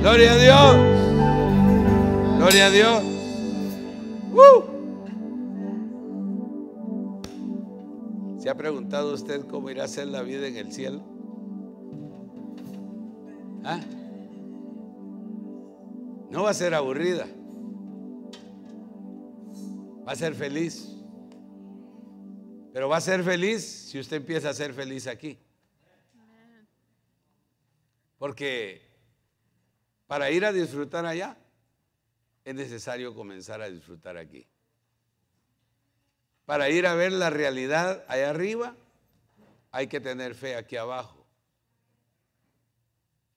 Gloria a Dios. Gloria a Dios. ¿Se ha preguntado usted cómo irá a ser la vida en el cielo? ¿Ah? No va a ser aburrida. Va a ser feliz. Pero va a ser feliz si usted empieza a ser feliz aquí. Porque para ir a disfrutar allá es necesario comenzar a disfrutar aquí. Para ir a ver la realidad allá arriba hay que tener fe aquí abajo.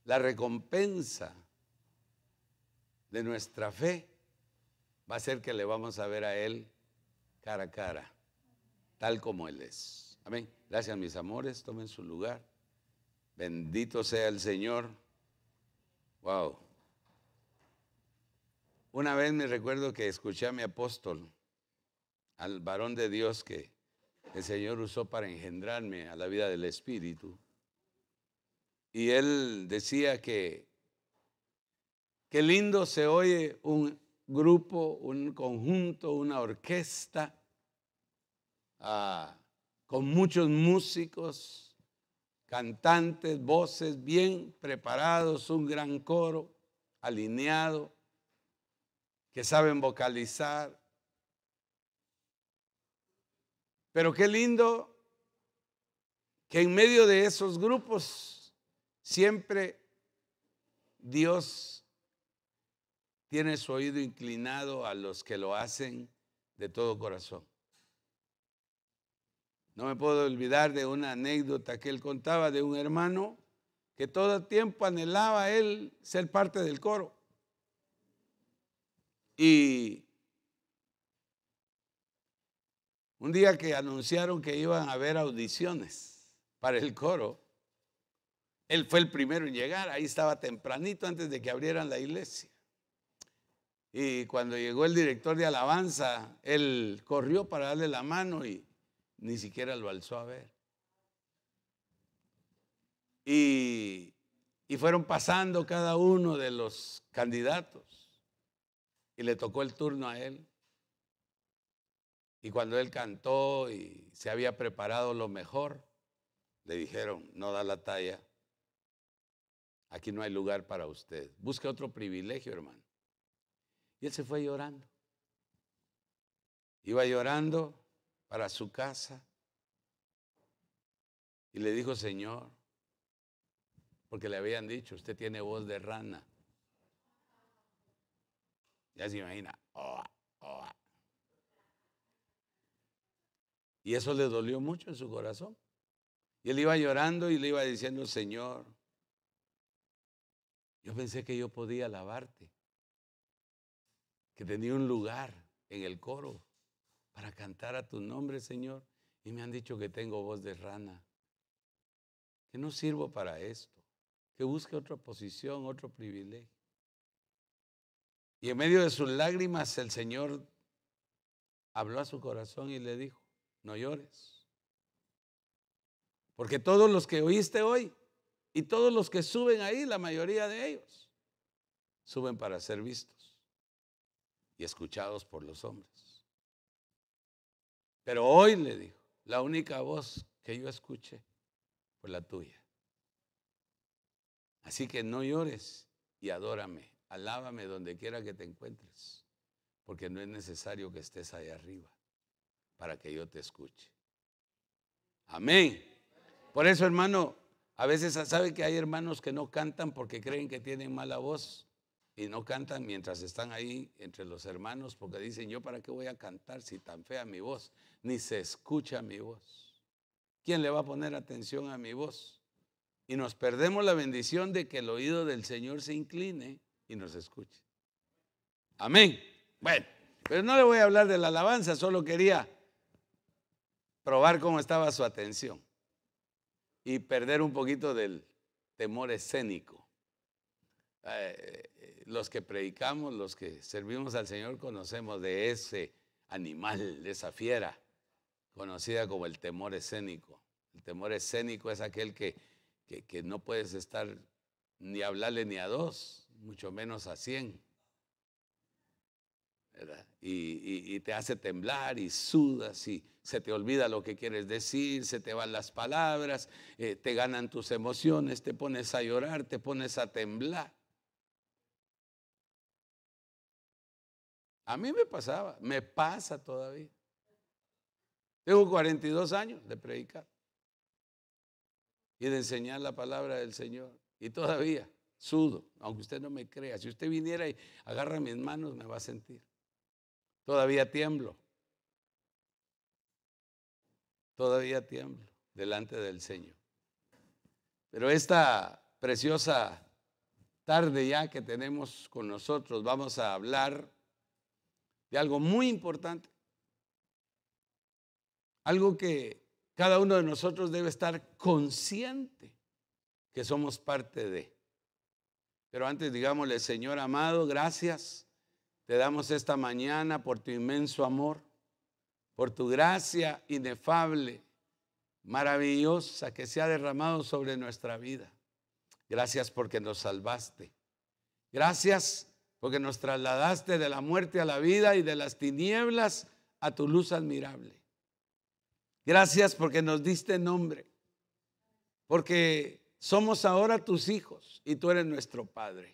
La recompensa de nuestra fe va a ser que le vamos a ver a Él cara a cara, tal como Él es. Amén. Gracias, mis amores. Tomen su lugar. Bendito sea el Señor. Wow. Una vez me recuerdo que escuché a mi apóstol, al varón de Dios que el Señor usó para engendrarme a la vida del Espíritu. Y él decía que qué lindo se oye un grupo, un conjunto, una orquesta ah, con muchos músicos, cantantes, voces bien preparados, un gran coro alineado, que saben vocalizar. Pero qué lindo que en medio de esos grupos siempre Dios tiene su oído inclinado a los que lo hacen de todo corazón. No me puedo olvidar de una anécdota que él contaba de un hermano que todo el tiempo anhelaba él ser parte del coro. Y un día que anunciaron que iban a haber audiciones para el coro, él fue el primero en llegar, ahí estaba tempranito antes de que abrieran la iglesia. Y cuando llegó el director de alabanza, él corrió para darle la mano y ni siquiera lo alzó a ver. Y, y fueron pasando cada uno de los candidatos y le tocó el turno a él. Y cuando él cantó y se había preparado lo mejor, le dijeron, no da la talla, aquí no hay lugar para usted, busque otro privilegio, hermano. Y él se fue llorando. Iba llorando para su casa y le dijo, Señor, porque le habían dicho, usted tiene voz de rana. Ya se imagina. Y eso le dolió mucho en su corazón. Y él iba llorando y le iba diciendo, Señor, yo pensé que yo podía alabarte, que tenía un lugar en el coro para cantar a tu nombre, Señor. Y me han dicho que tengo voz de rana, que no sirvo para esto, que busque otra posición, otro privilegio. Y en medio de sus lágrimas el Señor habló a su corazón y le dijo, no llores. Porque todos los que oíste hoy y todos los que suben ahí, la mayoría de ellos, suben para ser vistos y escuchados por los hombres. Pero hoy le dijo, la única voz que yo escuché fue la tuya. Así que no llores y adórame. Alábame donde quiera que te encuentres, porque no es necesario que estés ahí arriba para que yo te escuche. Amén. Por eso, hermano, a veces sabe que hay hermanos que no cantan porque creen que tienen mala voz y no cantan mientras están ahí entre los hermanos porque dicen, yo para qué voy a cantar si tan fea mi voz, ni se escucha mi voz. ¿Quién le va a poner atención a mi voz? Y nos perdemos la bendición de que el oído del Señor se incline y nos escuche. Amén. Bueno, pero no le voy a hablar de la alabanza, solo quería probar cómo estaba su atención y perder un poquito del temor escénico. Eh, los que predicamos, los que servimos al Señor, conocemos de ese animal, de esa fiera, conocida como el temor escénico. El temor escénico es aquel que, que, que no puedes estar ni hablarle ni a dos, mucho menos a 100. Y, te hace temblar y sudas y se te olvida lo que quieres decir, se te van las palabras, eh, te ganan tus emociones, te pones a llorar, te pones a temblar. A mí me pasaba, me pasa todavía. Tengo 42 años de predicar y de enseñar la palabra del Señor. Y todavía sudo, aunque usted no me crea. Si usted viniera y agarra mis manos, me va a sentir. Todavía tiemblo. Todavía tiemblo delante del Señor. Pero esta preciosa tarde ya que tenemos con nosotros, vamos a hablar de algo muy importante. Algo que cada uno de nosotros debe estar consciente que somos parte de. Pero antes digámosle, Señor amado, gracias. Te damos esta mañana por tu inmenso amor, por tu gracia inefable, maravillosa que se ha derramado sobre nuestra vida. Gracias porque nos salvaste. Gracias porque nos trasladaste de la muerte a la vida y de las tinieblas a tu luz admirable. Gracias porque nos diste nombre, porque somos ahora tus hijos y tú eres nuestro Padre.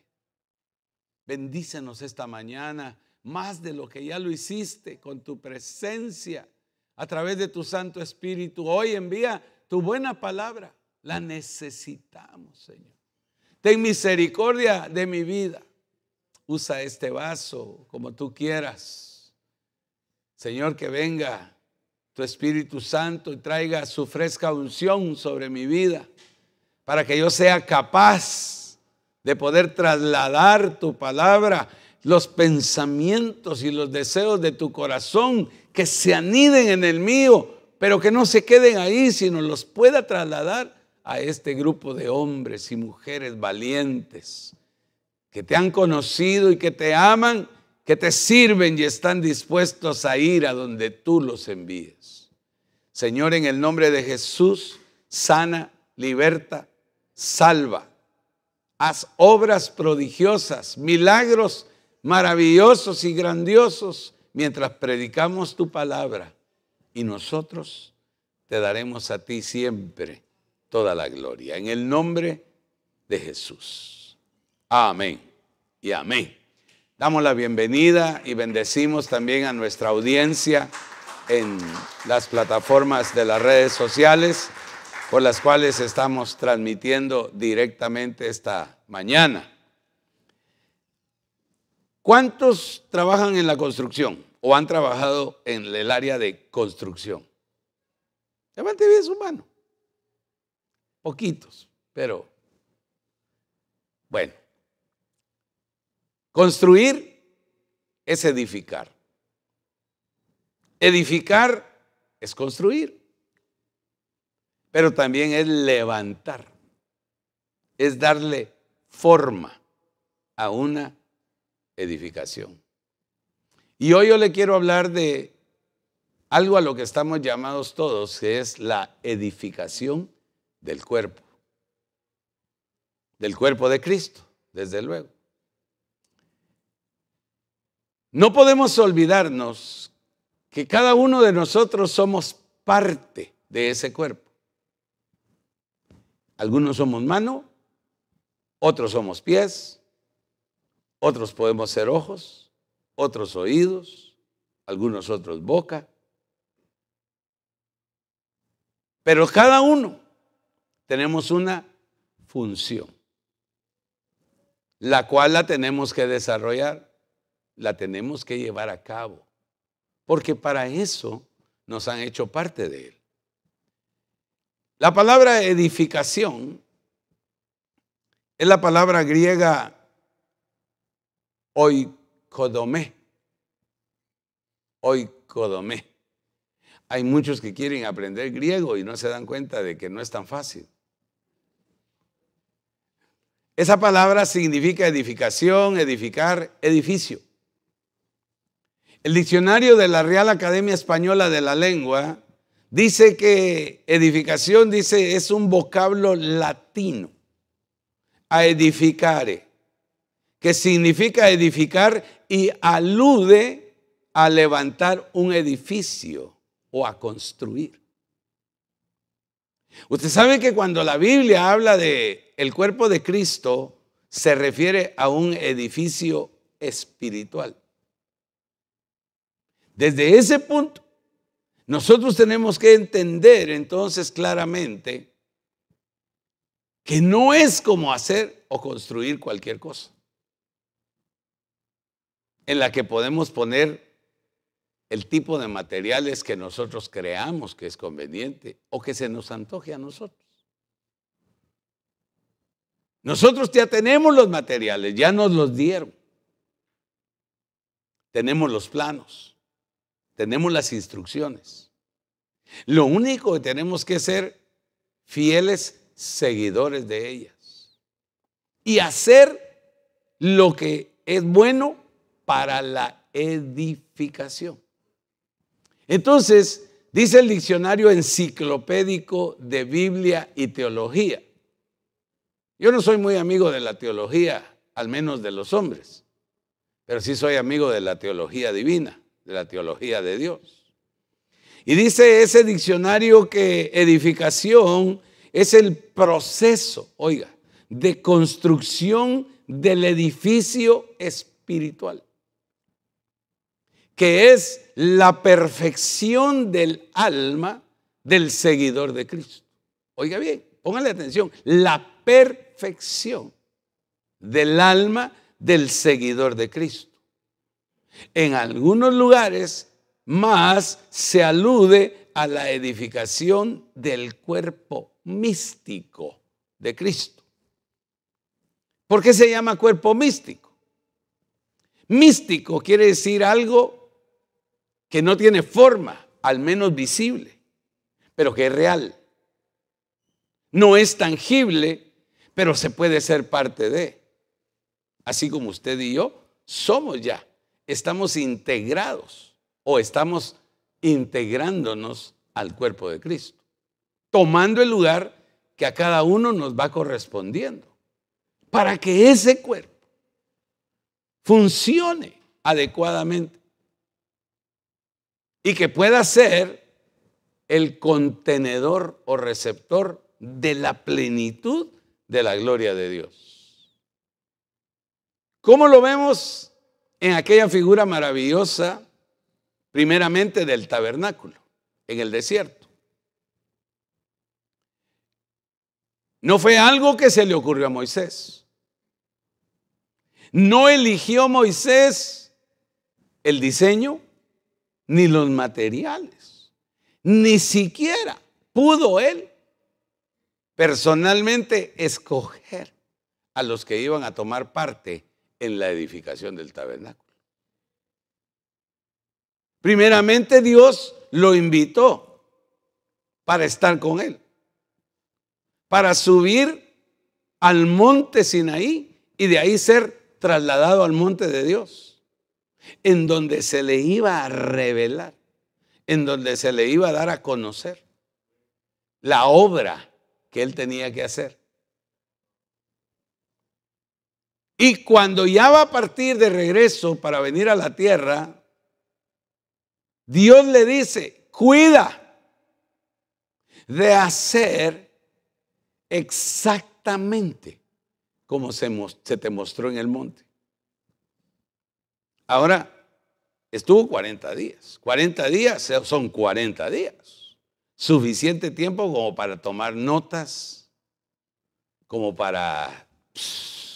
Bendícenos esta mañana más de lo que ya lo hiciste con tu presencia a través de tu Santo Espíritu. Hoy envía tu buena palabra. La necesitamos, Señor. Ten misericordia de mi vida usa este vaso como tú quieras. Señor, que venga tu Espíritu Santo y traiga su fresca unción sobre mi vida para que yo sea capaz de poder trasladar tu palabra, los pensamientos y los deseos de tu corazón que se aniden en el mío, pero que no se queden ahí, sino los pueda trasladar a este grupo de hombres y mujeres valientes que te han conocido y que te aman, que te sirven y están dispuestos a ir a donde tú los envíes. Señor, en el nombre de Jesús, sana, liberta, salva. Haz obras prodigiosas, milagros maravillosos y grandiosos mientras predicamos tu palabra. Y nosotros te daremos a ti siempre toda la gloria. En el nombre de Jesús. Amén y amén. Damos la bienvenida y bendecimos también a nuestra audiencia en las plataformas de las redes sociales por las cuales estamos transmitiendo directamente esta mañana. ¿Cuántos trabajan en la construcción o han trabajado en el área de construcción? Levante bien su mano. Poquitos, pero bueno. Construir es edificar. Edificar es construir, pero también es levantar, es darle forma a una edificación. Y hoy yo le quiero hablar de algo a lo que estamos llamados todos, que es la edificación del cuerpo, del cuerpo de Cristo, desde luego. No podemos olvidarnos que cada uno de nosotros somos parte de ese cuerpo. Algunos somos mano, otros somos pies, otros podemos ser ojos, otros oídos, algunos otros boca. Pero cada uno tenemos una función, la cual la tenemos que desarrollar la tenemos que llevar a cabo, porque para eso nos han hecho parte de él. La palabra edificación es la palabra griega oikodomé. Oikodomé. Hay muchos que quieren aprender griego y no se dan cuenta de que no es tan fácil. Esa palabra significa edificación, edificar, edificio. El diccionario de la Real Academia Española de la Lengua dice que edificación, dice, es un vocablo latino, a edificare, que significa edificar y alude a levantar un edificio o a construir. Usted sabe que cuando la Biblia habla de el cuerpo de Cristo, se refiere a un edificio espiritual. Desde ese punto, nosotros tenemos que entender entonces claramente que no es como hacer o construir cualquier cosa en la que podemos poner el tipo de materiales que nosotros creamos que es conveniente o que se nos antoje a nosotros. Nosotros ya tenemos los materiales, ya nos los dieron. Tenemos los planos, tenemos las instrucciones. Lo único que tenemos que ser fieles seguidores de ellas y hacer lo que es bueno para la edificación. Entonces, dice el diccionario enciclopédico de Biblia y teología. Yo no soy muy amigo de la teología, al menos de los hombres, pero sí soy amigo de la teología divina, de la teología de Dios. Y dice ese diccionario que edificación es el proceso, oiga, de construcción del edificio espiritual que es la perfección del alma del seguidor de Cristo. Oiga bien, póngale atención, la perfección del alma del seguidor de Cristo. En algunos lugares más se alude a la edificación del cuerpo místico de Cristo. ¿Por qué se llama cuerpo místico? Místico quiere decir algo que no tiene forma, al menos visible, pero que es real. No es tangible, pero se puede ser parte de. Así como usted y yo somos ya, estamos integrados o estamos integrándonos al cuerpo de Cristo, tomando el lugar que a cada uno nos va correspondiendo, para que ese cuerpo funcione adecuadamente y que pueda ser el contenedor o receptor de la plenitud de la gloria de Dios. ¿Cómo lo vemos en aquella figura maravillosa, primeramente del tabernáculo, en el desierto? No fue algo que se le ocurrió a Moisés. No eligió Moisés el diseño, ni los materiales. Ni siquiera pudo él personalmente escoger a los que iban a tomar parte en la edificación del tabernáculo. Primeramente Dios lo invitó para estar con él, para subir al monte Sinaí y de ahí ser trasladado al monte de Dios en donde se le iba a revelar, en donde se le iba a dar a conocer la obra que él tenía que hacer. Y cuando ya va a partir de regreso para venir a la tierra, Dios le dice, cuida de hacer exactamente como se, se te mostró en el monte. Ahora, estuvo 40 días. 40 días son 40 días. Suficiente tiempo como para tomar notas, como para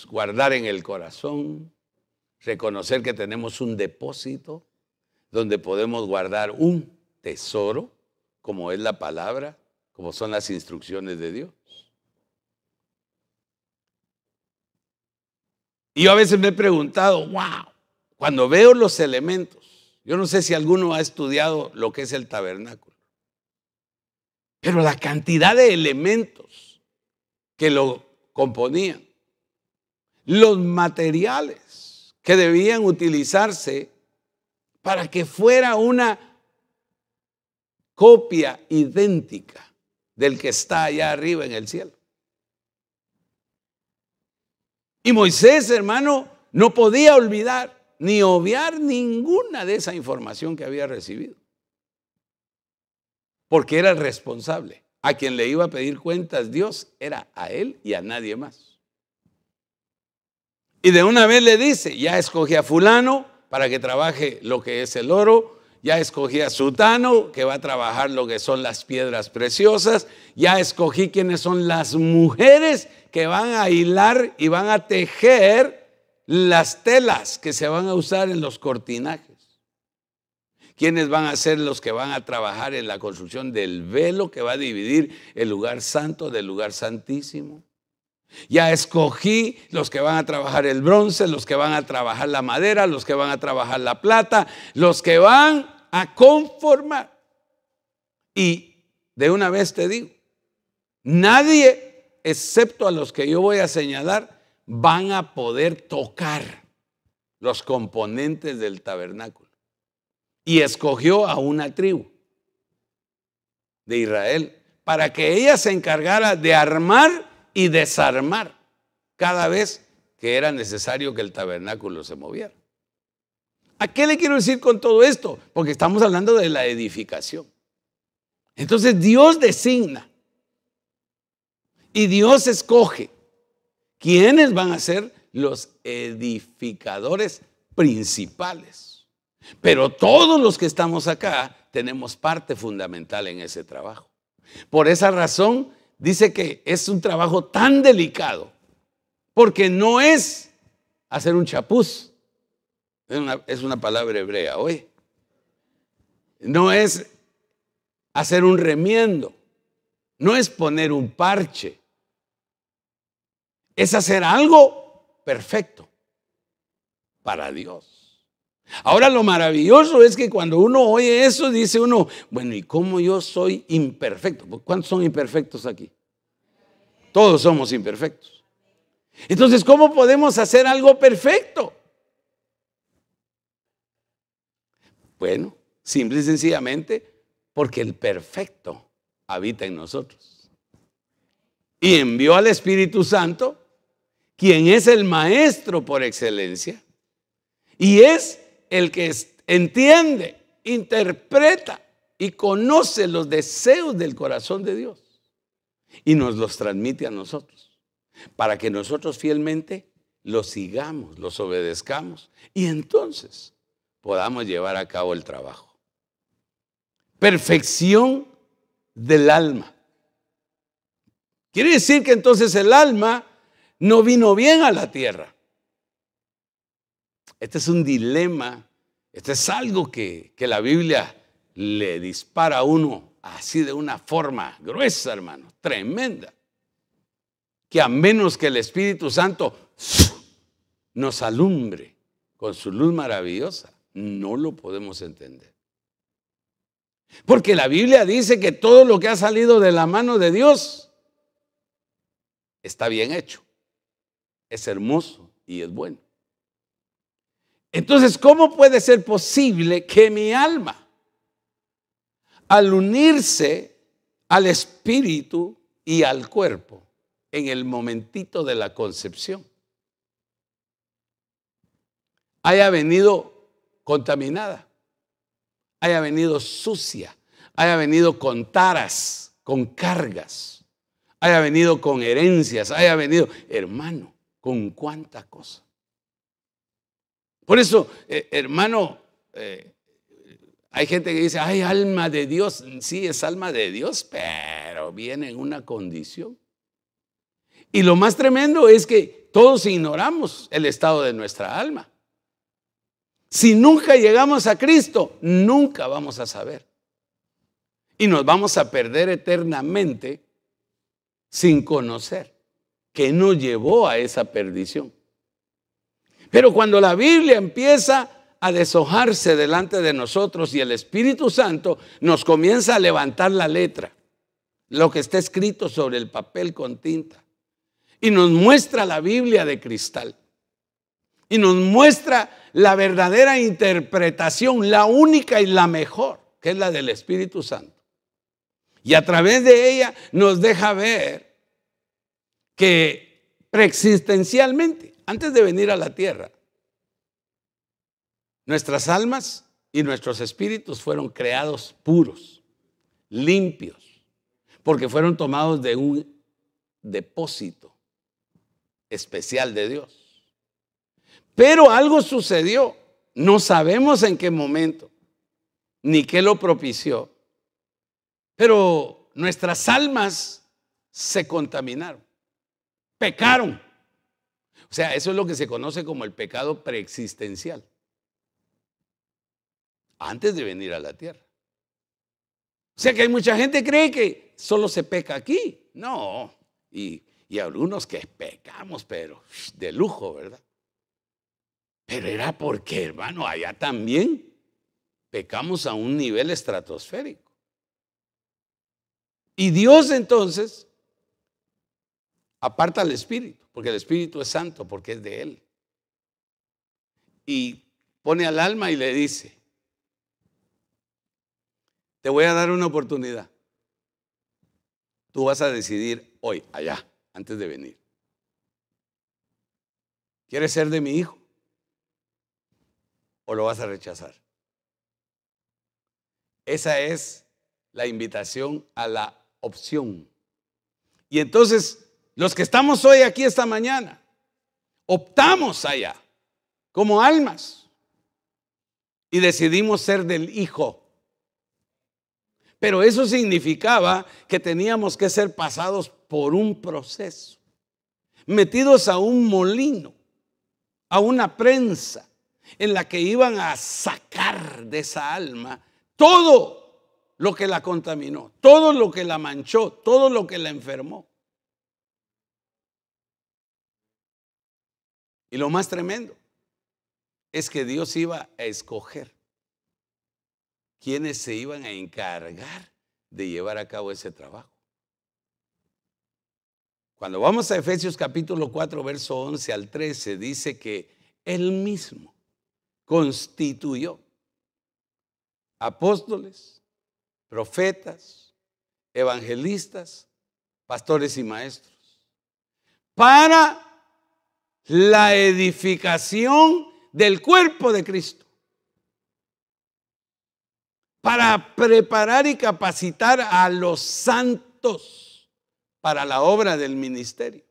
guardar en el corazón, reconocer que tenemos un depósito donde podemos guardar un tesoro, como es la palabra, como son las instrucciones de Dios. Y yo a veces me he preguntado, wow, cuando veo los elementos, yo no sé si alguno ha estudiado lo que es el tabernáculo, pero la cantidad de elementos que lo componían, los materiales que debían utilizarse para que fuera una copia idéntica del que está allá arriba en el cielo. Y Moisés, hermano, no podía olvidar ni obviar ninguna de esa información que había recibido. Porque era el responsable. A quien le iba a pedir cuentas Dios era a él y a nadie más. Y de una vez le dice, ya escogí a fulano para que trabaje lo que es el oro, ya escogí a Sutano, que va a trabajar lo que son las piedras preciosas, ya escogí quiénes son las mujeres que van a hilar y van a tejer las telas que se van a usar en los cortinajes. ¿Quiénes van a ser los que van a trabajar en la construcción del velo que va a dividir el lugar santo del lugar santísimo? Ya escogí los que van a trabajar el bronce, los que van a trabajar la madera, los que van a trabajar la plata, los que van a conformar. Y de una vez te digo, nadie, excepto a los que yo voy a señalar, van a poder tocar los componentes del tabernáculo. Y escogió a una tribu de Israel para que ella se encargara de armar y desarmar cada vez que era necesario que el tabernáculo se moviera. ¿A qué le quiero decir con todo esto? Porque estamos hablando de la edificación. Entonces Dios designa y Dios escoge quiénes van a ser los edificadores principales. Pero todos los que estamos acá tenemos parte fundamental en ese trabajo. Por esa razón dice que es un trabajo tan delicado, porque no es hacer un chapuz, es una, palabra hebrea, hoy. No es hacer un remiendo, no es poner un parche, es hacer algo perfecto para Dios. Ahora lo maravilloso es que cuando uno oye eso, dice uno, bueno, ¿y cómo yo soy imperfecto? ¿Cuántos son imperfectos aquí? Todos somos imperfectos. Entonces, ¿cómo podemos hacer algo perfecto? Bueno, simple y sencillamente porque el perfecto habita en nosotros. Y envió al Espíritu Santo quien es el maestro por excelencia y es el que entiende, interpreta y conoce los deseos del corazón de Dios y nos los transmite a nosotros para que nosotros fielmente los sigamos, los obedezcamos y entonces podamos llevar a cabo el trabajo. Perfección del alma. Quiere decir que entonces el alma no vino bien a la tierra. Este es un dilema, este es algo que, que la Biblia le dispara a uno así de una forma gruesa, hermano, tremenda, que a menos que el Espíritu Santo nos alumbre con su luz maravillosa, no lo podemos entender. Porque la Biblia dice que todo lo que ha salido de la mano de Dios está bien hecho es hermoso y es bueno. Entonces, ¿cómo puede ser posible que mi alma, al unirse al espíritu y al cuerpo en el momentito de la concepción, haya venido contaminada, haya venido sucia, haya venido con taras, con cargas, haya venido con herencias, haya venido, hermano, con cuánta cosa. Por eso, eh, hermano, eh, hay gente que dice, ay, alma de Dios. Sí, es alma de Dios, pero viene en una condición. Y lo más tremendo es que todos ignoramos el estado de nuestra alma. Si nunca llegamos a Cristo, nunca vamos a saber. Y nos vamos a perder eternamente sin conocer que nos llevó a esa perdición. Pero cuando la Biblia empieza a deshojarse delante de nosotros y el Espíritu Santo nos comienza a levantar la letra, lo que está escrito sobre el papel con tinta, y nos muestra la Biblia de cristal, y nos muestra la verdadera interpretación, la única y la mejor, que es la del Espíritu Santo. Y a través de ella nos deja ver que preexistencialmente, antes de venir a la tierra, Nuestras almas y nuestros espíritus fueron creados puros, limpios, porque fueron tomados de un depósito especial de Dios. Pero algo sucedió, no sabemos en qué momento, ni qué lo propició, pero nuestras almas se contaminaron, pecaron. O sea, eso es lo que se conoce como el pecado preexistencial antes de venir a la tierra. O sea que hay mucha gente que cree que solo se peca aquí. No. Y, y algunos que pecamos, pero de lujo, ¿verdad? Pero era porque, hermano, allá también pecamos a un nivel estratosférico. Y Dios entonces aparta al Espíritu, porque el Espíritu es santo, porque es de Él. Y pone al alma y le dice, te voy a dar una oportunidad. Tú vas a decidir hoy, allá, antes de venir. ¿Quieres ser de mi hijo? ¿O lo vas a rechazar? Esa es la invitación a la opción. Y entonces, los que estamos hoy aquí esta mañana, optamos allá como almas y decidimos ser del hijo. Pero eso significaba que teníamos que ser pasados por un proceso, metidos a un molino, a una prensa, en la que iban a sacar de esa alma todo lo que la contaminó, todo lo que la manchó, todo lo que la enfermó. Y lo más tremendo es que Dios iba a escoger quienes se iban a encargar de llevar a cabo ese trabajo. Cuando vamos a Efesios capítulo 4, verso 11 al 13, dice que Él mismo constituyó apóstoles, profetas, evangelistas, pastores y maestros, para la edificación del cuerpo de Cristo para preparar y capacitar a los santos para la obra del ministerio,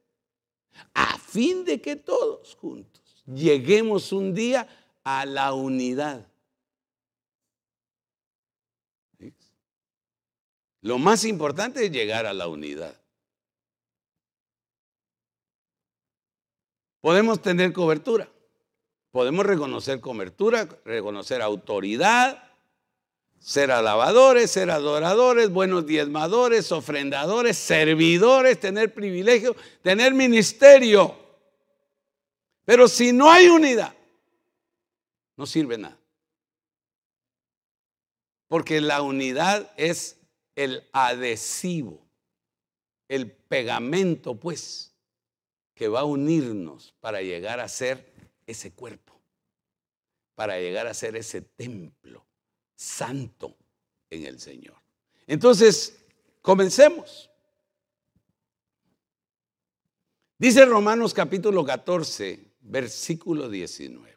a fin de que todos juntos lleguemos un día a la unidad. Lo más importante es llegar a la unidad. Podemos tener cobertura, podemos reconocer cobertura, reconocer autoridad, ser alabadores, ser adoradores, buenos diezmadores, ofrendadores, servidores, tener privilegio, tener ministerio. Pero si no hay unidad, no sirve nada. Porque la unidad es el adhesivo, el pegamento, pues, que va a unirnos para llegar a ser ese cuerpo, para llegar a ser ese templo santo en el Señor. Entonces, comencemos. Dice Romanos capítulo 14, versículo 19.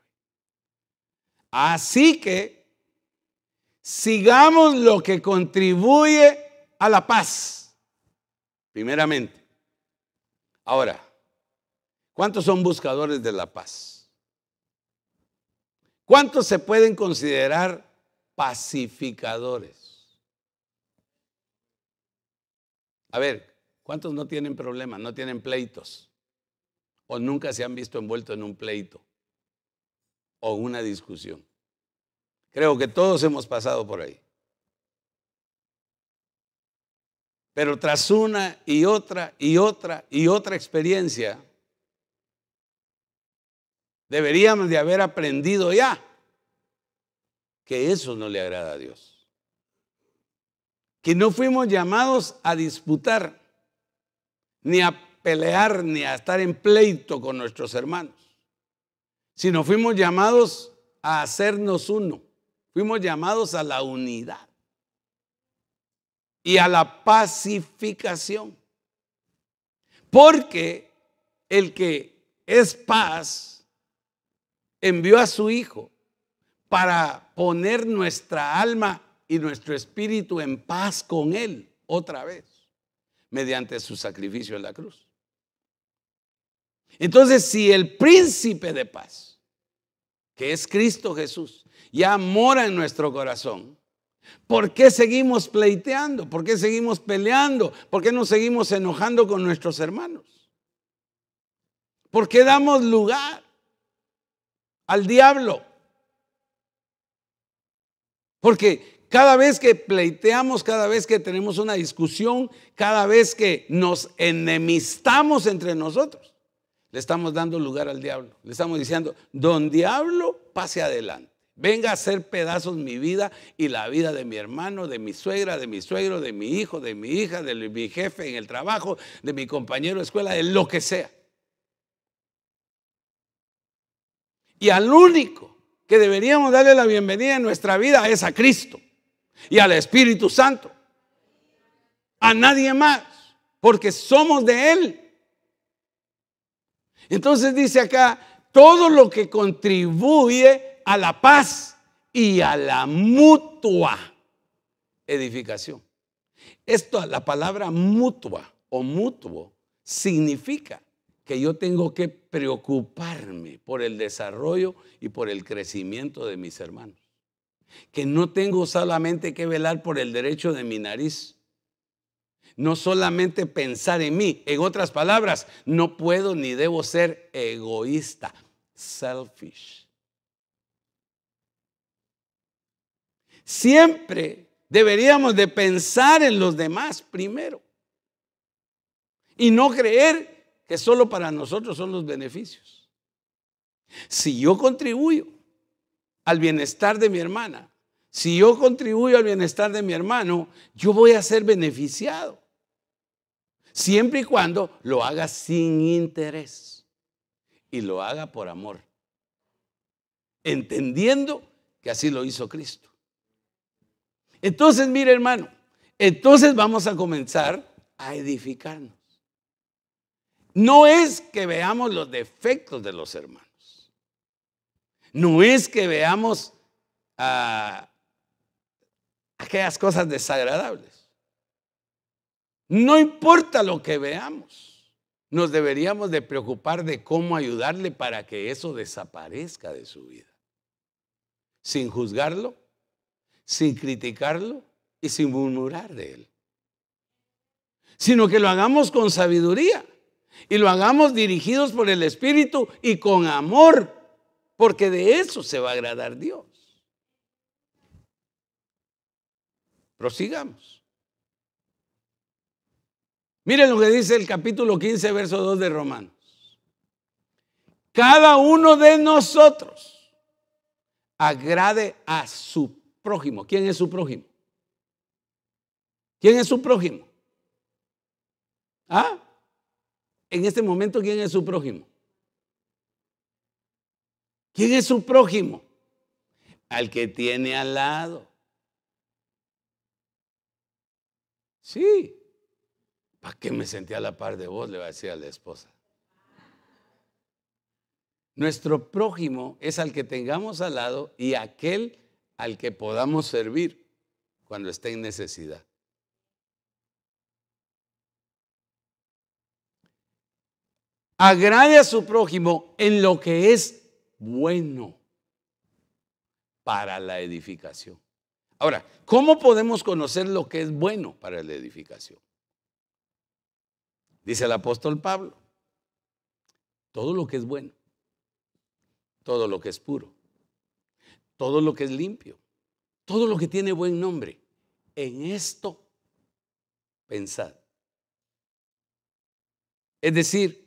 Así que sigamos lo que contribuye a la paz, primeramente. Ahora, ¿cuántos son buscadores de la paz? ¿Cuántos se pueden considerar pacificadores. A ver, ¿cuántos no tienen problemas, no tienen pleitos? ¿O nunca se han visto envueltos en un pleito o una discusión? Creo que todos hemos pasado por ahí. Pero tras una y otra y otra y otra experiencia, deberíamos de haber aprendido ya que eso no le agrada a Dios. Que no fuimos llamados a disputar, ni a pelear, ni a estar en pleito con nuestros hermanos, sino fuimos llamados a hacernos uno. Fuimos llamados a la unidad y a la pacificación. Porque el que es paz envió a su Hijo para poner nuestra alma y nuestro espíritu en paz con Él otra vez, mediante su sacrificio en la cruz. Entonces, si el príncipe de paz, que es Cristo Jesús, ya mora en nuestro corazón, ¿por qué seguimos pleiteando? ¿Por qué seguimos peleando? ¿Por qué nos seguimos enojando con nuestros hermanos? ¿Por qué damos lugar al diablo? Porque cada vez que pleiteamos, cada vez que tenemos una discusión, cada vez que nos enemistamos entre nosotros, le estamos dando lugar al diablo. Le estamos diciendo, don diablo, pase adelante. Venga a hacer pedazos mi vida y la vida de mi hermano, de mi suegra, de mi suegro, de mi hijo, de mi hija, de mi jefe en el trabajo, de mi compañero de escuela, de lo que sea. Y al único que deberíamos darle la bienvenida en nuestra vida es a Cristo y al Espíritu Santo. A nadie más, porque somos de Él. Entonces dice acá, todo lo que contribuye a la paz y a la mutua edificación. Esto, la palabra mutua o mutuo, significa que yo tengo que preocuparme por el desarrollo y por el crecimiento de mis hermanos. Que no tengo solamente que velar por el derecho de mi nariz. No solamente pensar en mí. En otras palabras, no puedo ni debo ser egoísta, selfish. Siempre deberíamos de pensar en los demás primero. Y no creer que solo para nosotros son los beneficios. Si yo contribuyo al bienestar de mi hermana, si yo contribuyo al bienestar de mi hermano, yo voy a ser beneficiado. Siempre y cuando lo haga sin interés y lo haga por amor. Entendiendo que así lo hizo Cristo. Entonces, mire hermano, entonces vamos a comenzar a edificarnos. No es que veamos los defectos de los hermanos. No es que veamos ah, aquellas cosas desagradables. No importa lo que veamos. Nos deberíamos de preocupar de cómo ayudarle para que eso desaparezca de su vida. Sin juzgarlo, sin criticarlo y sin murmurar de él. Sino que lo hagamos con sabiduría y lo hagamos dirigidos por el Espíritu y con amor, porque de eso se va a agradar Dios. Prosigamos. Miren lo que dice el capítulo 15, verso 2 de Romanos. Cada uno de nosotros agrade a su prójimo. ¿Quién es su prójimo? ¿Quién es su prójimo? ¿Ah? En este momento, ¿quién es su prójimo? ¿Quién es su prójimo? Al que tiene al lado. Sí. ¿Para qué me sentí a la par de vos? Le va a decir a la esposa. Nuestro prójimo es al que tengamos al lado y aquel al que podamos servir cuando esté en necesidad. Agrade a su prójimo en lo que es bueno para la edificación. Ahora, ¿cómo podemos conocer lo que es bueno para la edificación? Dice el apóstol Pablo, todo lo que es bueno, todo lo que es puro, todo lo que es limpio, todo lo que tiene buen nombre, en esto pensad. Es decir,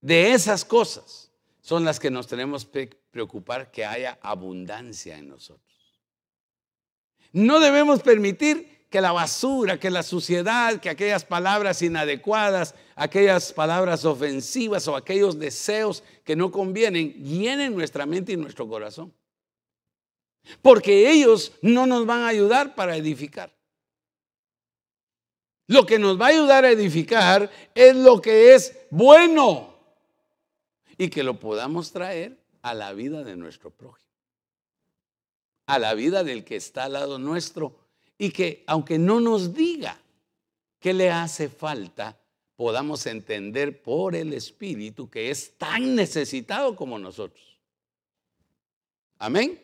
de esas cosas son las que nos tenemos que preocupar que haya abundancia en nosotros. No debemos permitir que la basura, que la suciedad, que aquellas palabras inadecuadas, aquellas palabras ofensivas o aquellos deseos que no convienen llenen nuestra mente y nuestro corazón. Porque ellos no nos van a ayudar para edificar. Lo que nos va a ayudar a edificar es lo que es bueno y que lo podamos traer a la vida de nuestro prójimo. a la vida del que está al lado nuestro y que aunque no nos diga qué le hace falta, podamos entender por el Espíritu que es tan necesitado como nosotros. Amén.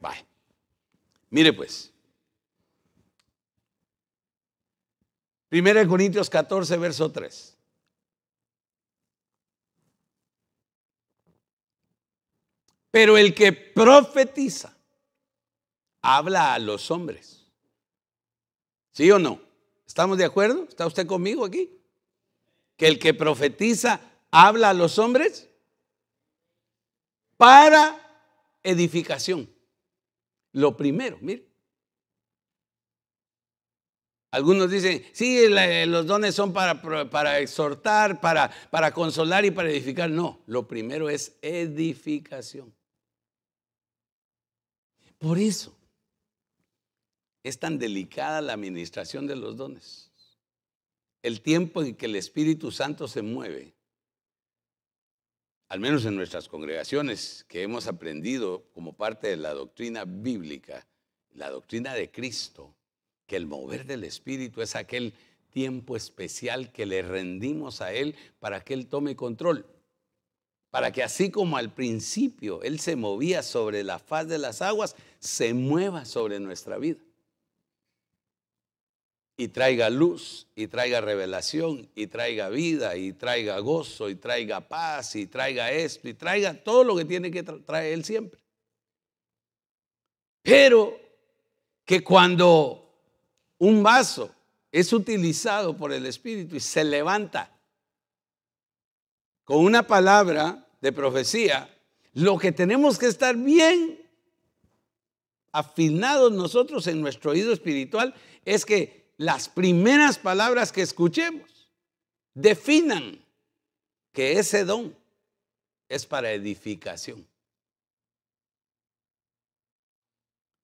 Bye. Mire pues. Primera de Corintios 14, verso 3. Pero el que profetiza habla a los hombres. ¿Sí o no? ¿Estamos de acuerdo? ¿Está usted conmigo aquí? Que el que profetiza habla a los hombres para edificación. Lo primero, mire. Algunos dicen, sí, los dones son para, exhortar, para consolar y para edificar. No, lo primero es edificación. Por eso es tan delicada la administración de los dones. El tiempo en que el Espíritu Santo se mueve, al menos en nuestras congregaciones que hemos aprendido como parte de la doctrina bíblica, la doctrina de Cristo, que el mover del Espíritu es aquel tiempo especial que le rendimos a Él para que Él tome control. Para que así como al principio Él se movía sobre la faz de las aguas, se mueva sobre nuestra vida. Y traiga luz, y traiga revelación, y traiga vida, y traiga gozo, y traiga paz, y traiga esto, y traiga todo lo que tiene que traer Él siempre. Pero que cuando un vaso es utilizado por el Espíritu y se levanta con una palabra de profecía, lo que tenemos que estar bien afinados nosotros en nuestro oído espiritual es que las primeras palabras que escuchemos definan que ese don es para edificación.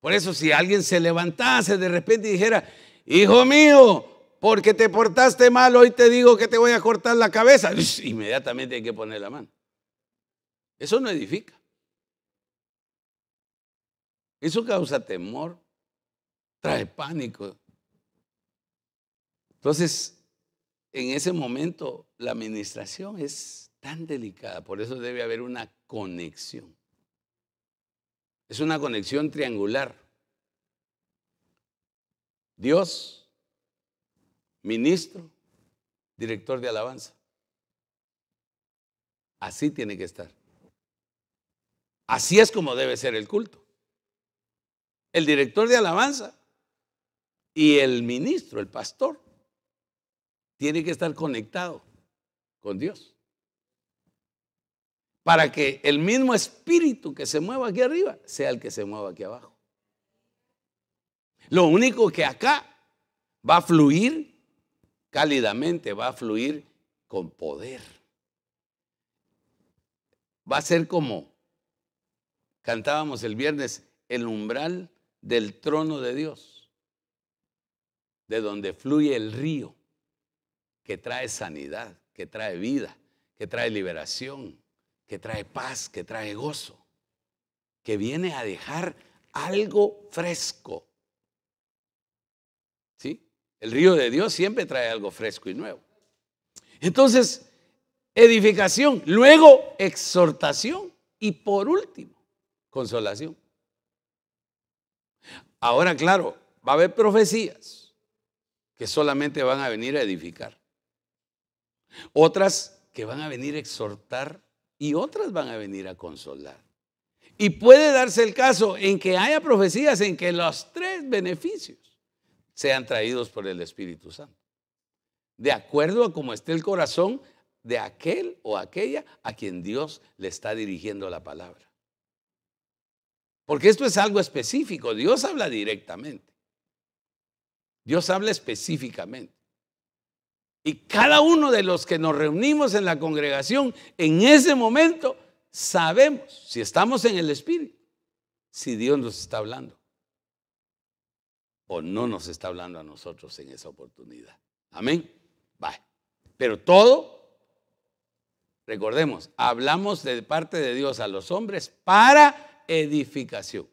Por eso si alguien se levantase de repente y dijera, hijo mío, porque te portaste mal, hoy te digo que te voy a cortar la cabeza. Inmediatamente hay que poner la mano. Eso no edifica. Eso causa temor, trae pánico. Entonces, en ese momento, la administración es tan delicada, por eso debe haber una conexión. Es una conexión triangular. Dios, ministro, director de alabanza. Así tiene que estar. Así es como debe ser el culto. El director de alabanza y el ministro, el pastor, tiene que estar conectado con Dios. Para que el mismo espíritu que se mueva aquí arriba sea el que se mueva aquí abajo. Lo único que acá va a fluir cálidamente, va a fluir con poder. Va a ser como cantábamos el viernes, el umbral del trono de Dios, de donde fluye el río que trae sanidad, que trae vida, que trae liberación, que trae paz, que trae gozo, que viene a dejar algo fresco el río de Dios siempre trae algo fresco y nuevo. Entonces, edificación, luego exhortación y por último, consolación. Ahora, claro, va a haber profecías que solamente van a venir a edificar. Otras que van a venir a exhortar y otras van a venir a consolar. Y puede darse el caso en que haya profecías en que los tres beneficios sean traídos por el Espíritu Santo. De acuerdo a cómo esté el corazón de aquel o aquella a quien Dios le está dirigiendo la palabra. Porque esto es algo específico. Dios habla directamente. Dios habla específicamente. Y cada uno de los que nos reunimos en la congregación, en ese momento, sabemos si estamos en el Espíritu, si Dios nos está hablando o no nos está hablando a nosotros en esa oportunidad. Amén. Bye. Pero todo, recordemos, hablamos de parte de Dios a los hombres para edificación.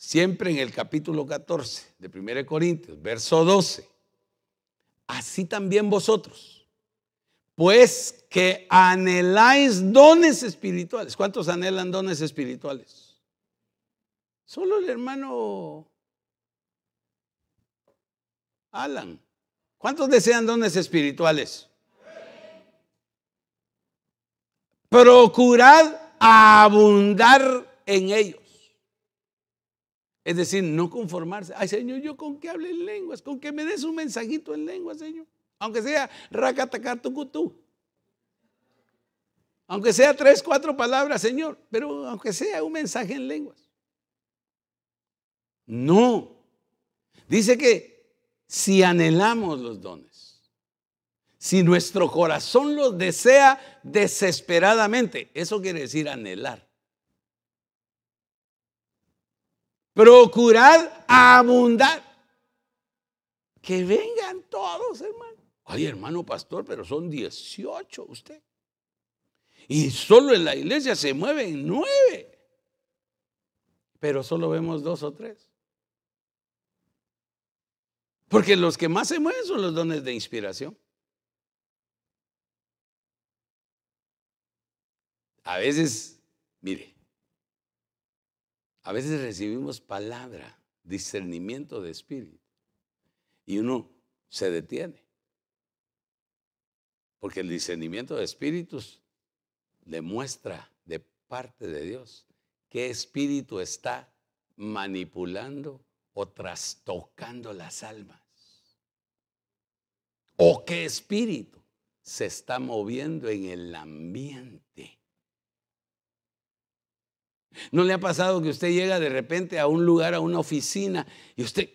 siempre en el capítulo 14 de 1 Corintios, verso 12. Así también vosotros, pues que anheláis dones espirituales. ¿Cuántos anhelan dones espirituales? Solo el hermano Alan. ¿Cuántos desean dones espirituales? Procurad abundar en ellos. Es decir, no conformarse. Ay, Señor, yo con que hable en lenguas, con que me des un mensajito en lenguas, Señor. Aunque sea racatacatucutú. Aunque sea tres, cuatro palabras, Señor. Pero aunque sea un mensaje en lenguas. No. Dice que si anhelamos los dones, si nuestro corazón los desea desesperadamente, eso quiere decir anhelar. Procurad abundar. Que vengan todos, hermano. Ay, hermano pastor, pero son 18 usted. Y solo en la iglesia se mueven nueve. Pero solo vemos dos o tres. Porque los que más se mueven son los dones de inspiración. A veces, mire, a veces recibimos palabra, discernimiento de espíritu, y uno se detiene. Porque el discernimiento de espíritus demuestra de parte de Dios qué espíritu está manipulando o trastocando las almas. ¿O qué espíritu se está moviendo en el ambiente? ¿No le ha pasado que usted llega de repente a un lugar, a una oficina, y usted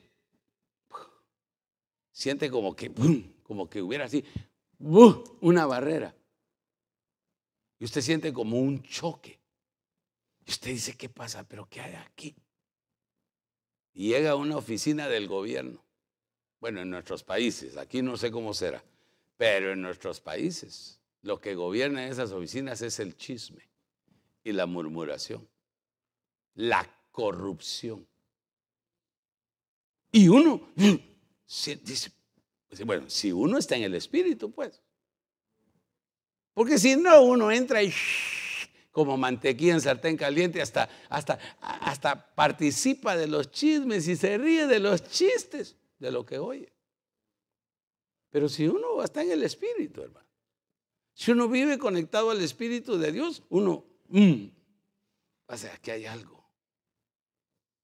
siente como que, como que hubiera así, una barrera? Y usted siente como un choque. Y usted dice, ¿qué pasa? ¿Pero qué hay aquí? Y llega a una oficina del gobierno bueno, en nuestros países, aquí no sé cómo será, pero en nuestros países lo que gobierna esas oficinas es el chisme y la murmuración, la corrupción. Y uno dice, bueno, si uno está en el espíritu, pues. Porque si no, uno entra y como mantequilla en sartén caliente, hasta, hasta, hasta participa de los chismes y se ríe de los chistes de lo que oye. Pero si uno está en el Espíritu, hermano, si uno vive conectado al Espíritu de Dios, uno, mmm, o sea, aquí hay algo.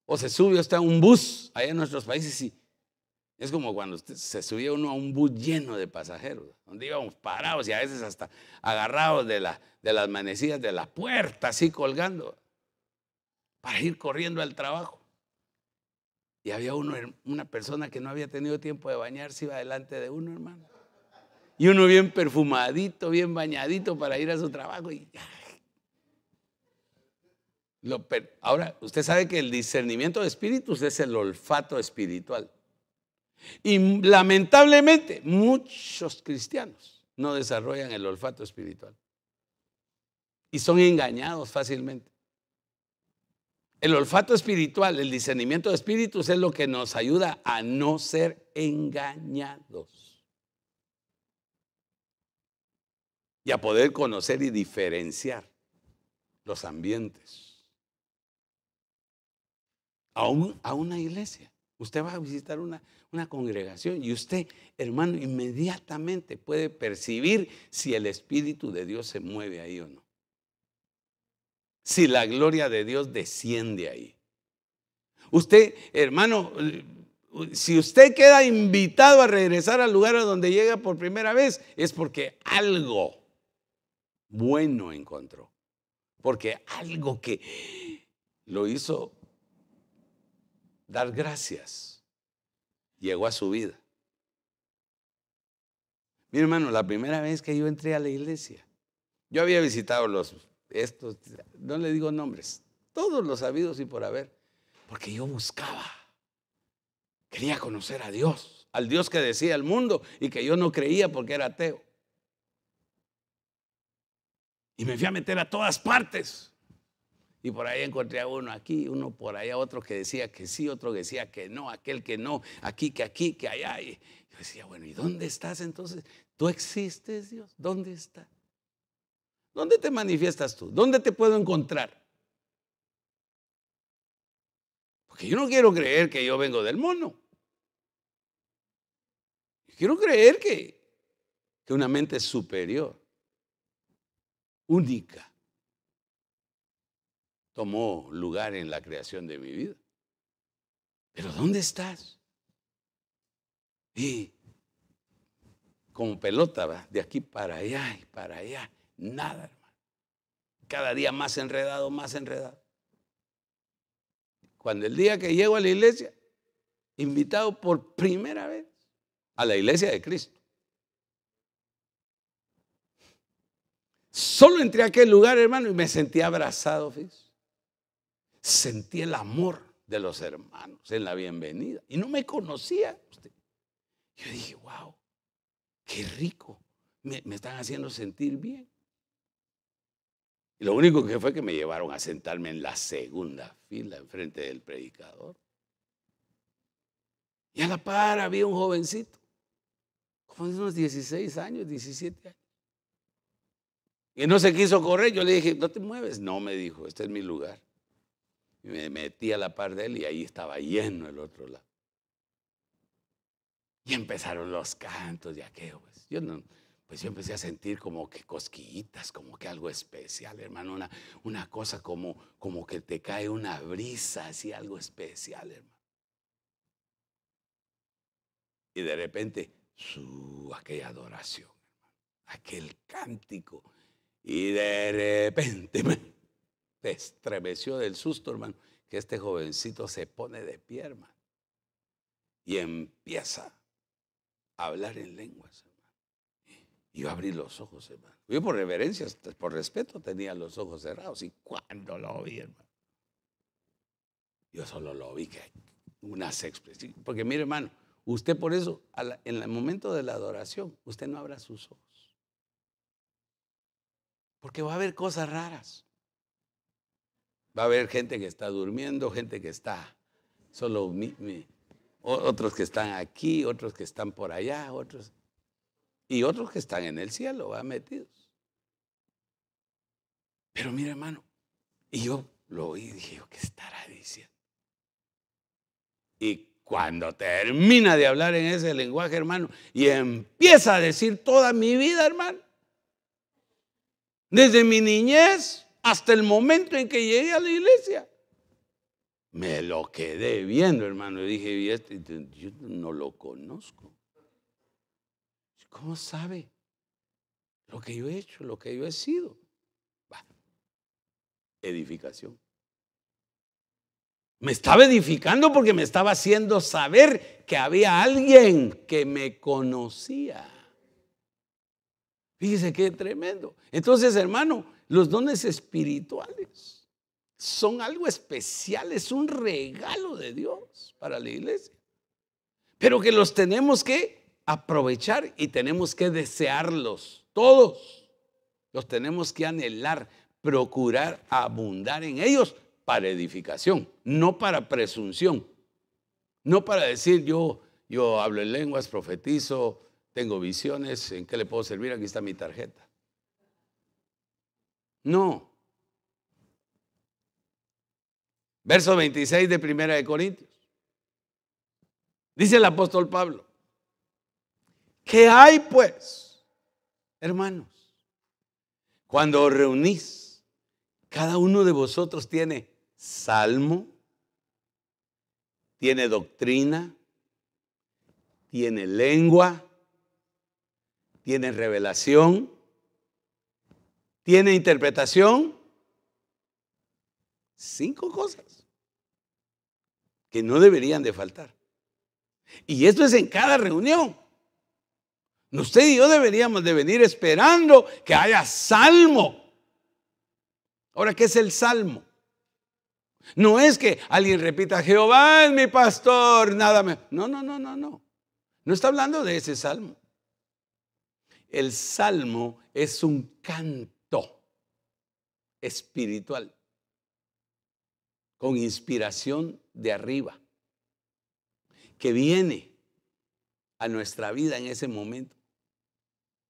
O se sube hasta un bus allá en nuestros países y es como cuando se subía uno a un bus lleno de pasajeros, donde íbamos parados y a veces hasta agarrados de, la, de las manecillas de la puerta, así colgando, para ir corriendo al trabajo. Y había uno, una persona que no había tenido tiempo de bañarse, iba delante de uno, hermano. Y uno bien perfumadito, bien bañadito para ir a su trabajo. Y, ahora, usted sabe que el discernimiento de espíritus es el olfato espiritual. Y lamentablemente muchos cristianos no desarrollan el olfato espiritual. Y son engañados fácilmente. El olfato espiritual, el discernimiento de espíritus es lo que nos ayuda a no ser engañados. Y a poder conocer y diferenciar los ambientes. A, a una iglesia. Usted va a visitar una, una congregación y usted, hermano, inmediatamente puede percibir si el Espíritu de Dios se mueve ahí o no si la gloria de Dios desciende ahí. Usted, hermano, si usted queda invitado a regresar al lugar a donde llega por primera vez, es porque algo bueno encontró. Porque algo que lo hizo dar gracias llegó a su vida. Mi hermano, la primera vez que yo entré a la iglesia, yo había visitado los estos, no le digo nombres, todos los sabidos y por haber, porque yo buscaba, quería conocer a Dios, al Dios que decía el mundo y que yo no creía porque era ateo. Y me fui a meter a todas partes. Y por ahí encontré a uno aquí, uno por allá, otro que decía que sí, otro que decía que no, aquel que no, aquí, que aquí, que allá. Y yo decía, bueno, ¿y dónde estás entonces? ¿Tú existes, Dios? ¿Dónde estás? ¿Dónde te manifiestas tú? ¿Dónde te puedo encontrar? Porque yo no quiero creer que yo vengo del mono. quiero creer que, que una mente superior, única, tomó lugar en la creación de mi vida. Pero ¿dónde estás? Y como pelota, ¿va? de aquí para allá y para allá, nada, hermano. Cada día más enredado, más enredado. Cuando el día que llego a la iglesia, invitado por primera vez a la iglesia de Cristo. Solo entré a aquel lugar, hermano, y me sentí abrazado, fíjese sentí el amor de los hermanos en la bienvenida. Y no me conocía usted. Yo dije, wow, qué rico. Me, están haciendo sentir bien. Y lo único que fue que me llevaron a sentarme en la segunda fila, enfrente del predicador. Y a la par había un jovencito, como de unos 16 años, 17 años. Y no se quiso correr. Yo le dije, no te mueves. No, me dijo, este es mi lugar. Y me metí a la par de él y ahí estaba lleno el otro lado. Y empezaron los cantos y aquello. Pues yo, no, pues yo empecé a sentir como que cosquillitas, como que algo especial, hermano. Una, una cosa como, como que te cae una brisa, así algo especial, hermano. Y de repente, su, aquella adoración, hermano, aquel cántico. Y de repente, estremeció del susto, hermano, que este jovencito se pone de pie, hermano, y empieza a hablar en lenguas, hermano. Y yo abrí los ojos, hermano. Yo por reverencia, por respeto, tenía los ojos cerrados. Y cuando lo vi, hermano, yo solo lo vi que unas expresiones. Porque mire, hermano, usted por eso, en el momento de la adoración, usted no abra sus ojos. Porque va a haber cosas raras. Va a haber gente que está durmiendo, gente que está solo, otros que están aquí, otros que están por allá, otros, y otros que están en el cielo, va metidos. Pero mira, hermano, y yo lo oí y dije, ¿qué estará diciendo? Y cuando termina de hablar en ese lenguaje, hermano, y empieza a decir toda mi vida, hermano, desde mi niñez hasta el momento en que llegué a la iglesia. Me lo quedé viendo, hermano. Y dije, este, yo no lo conozco. ¿Cómo sabe lo que yo he hecho, lo que yo he sido? edificación. Me estaba edificando porque me estaba haciendo saber que había alguien que me conocía. Fíjese qué tremendo. Entonces, hermano, los dones espirituales son algo especial, es un regalo de Dios para la iglesia. Pero que los tenemos que aprovechar y tenemos que desearlos, todos. Los tenemos que anhelar, procurar abundar en ellos para edificación, no para presunción. No para decir yo, yo hablo en lenguas, profetizo, tengo visiones, ¿en qué le puedo servir? Aquí está mi tarjeta. No. Verso 26 de Primera de Corintios. Dice el apóstol Pablo, ¿qué hay pues, hermanos? Cuando os reunís, cada uno de vosotros tiene salmo, tiene doctrina, tiene lengua, tiene revelación, tiene interpretación. Cinco cosas que no deberían de faltar. Y esto es en cada reunión. Usted y yo deberíamos de venir esperando que haya salmo. Ahora, ¿qué es el salmo? No es que alguien repita, Jehová es mi pastor, nada más. No, no, no, no, no. No está hablando de ese salmo. El salmo es un canto espiritual. con inspiración de arriba, que viene a nuestra vida en ese momento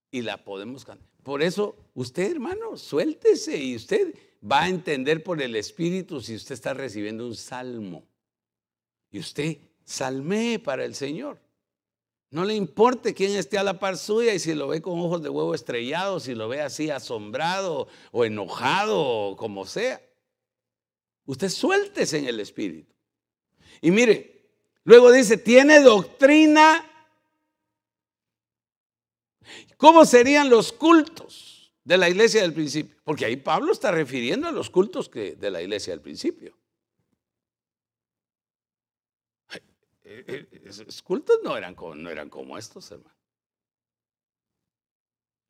y la podemos cantar. Por eso, usted, hermano, suéltese y usted va a entender por el Espíritu si usted está recibiendo un salmo. Y usted salme para el Señor. No le importe quién esté a la par suya y si lo ve con ojos de huevo estrellados, si lo ve así asombrado o enojado o como sea. Usted suéltese en el Espíritu. Y mire, luego dice, tiene doctrina. ¿Cómo serían los cultos de la iglesia del principio? Porque ahí Pablo está refiriendo a los cultos que, de la iglesia del principio. Eh, eh, esos cultos no eran, como, no eran como estos, hermano.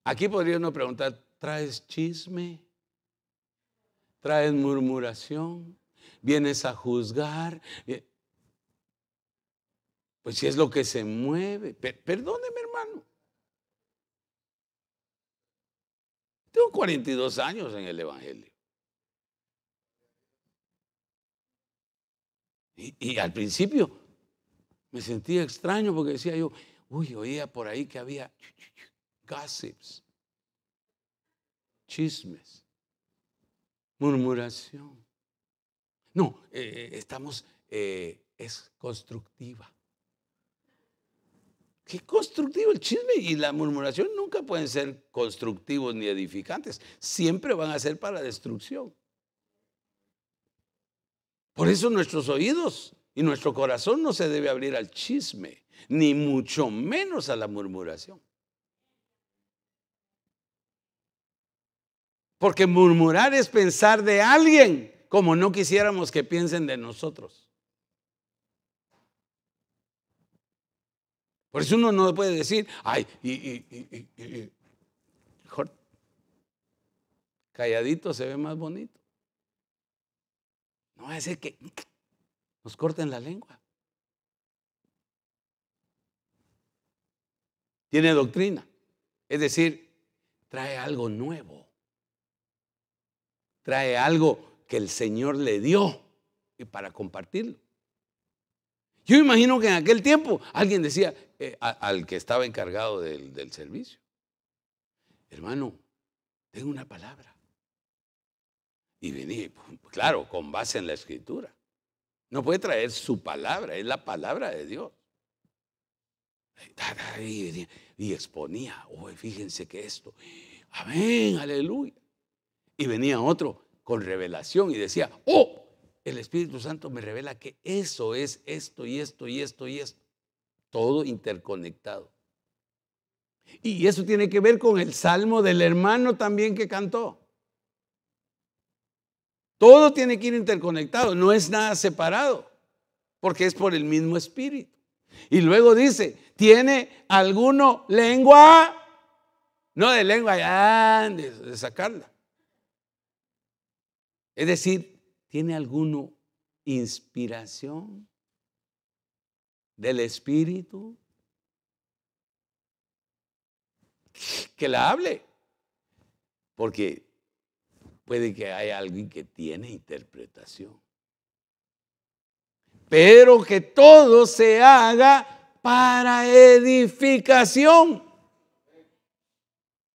Aquí podría uno preguntar, ¿traes chisme? ¿Traes murmuración? ¿Vienes a juzgar? Eh, pues si es lo que se mueve. Perdóneme, hermano. Tengo 42 años en el Evangelio. y, al principio me sentía extraño porque decía yo, uy, oía por ahí que había gossips, chismes, murmuración. No, eh, estamos, eh, es constructiva. Qué constructivo el chisme y la murmuración nunca pueden ser constructivos ni edificantes, siempre van a ser para destrucción. Por eso nuestros oídos y nuestro corazón no se debe abrir al chisme, ni mucho menos a la murmuración. Porque murmurar es pensar de alguien como no quisiéramos que piensen de nosotros. Por eso uno no puede decir, ay, y, mejor calladito se ve más bonito. No va a decir que nos corten la lengua. Tiene doctrina. Es decir, trae algo nuevo. Trae algo que el Señor le dio y para compartirlo. Yo imagino que en aquel tiempo alguien decía eh, al que estaba encargado del, del servicio, hermano, tengo una palabra. Y venía, claro, con base en la escritura. No puede traer su palabra, es la palabra de Dios. Y exponía, oh, fíjense que esto, amén, aleluya. Y venía otro con revelación y decía, oh, el Espíritu Santo me revela que eso es esto y esto y esto y esto. Todo interconectado. Y eso tiene que ver con el salmo del hermano también que cantó. Todo tiene que ir interconectado, no es nada separado, porque es por el mismo espíritu. Y luego dice, ¿tiene alguno lengua? No de lengua, ya, de, sacarla. Es decir, ¿tiene alguno inspiración del espíritu? Que la hable. Porque puede que haya alguien que tiene interpretación. Pero que todo se haga para edificación.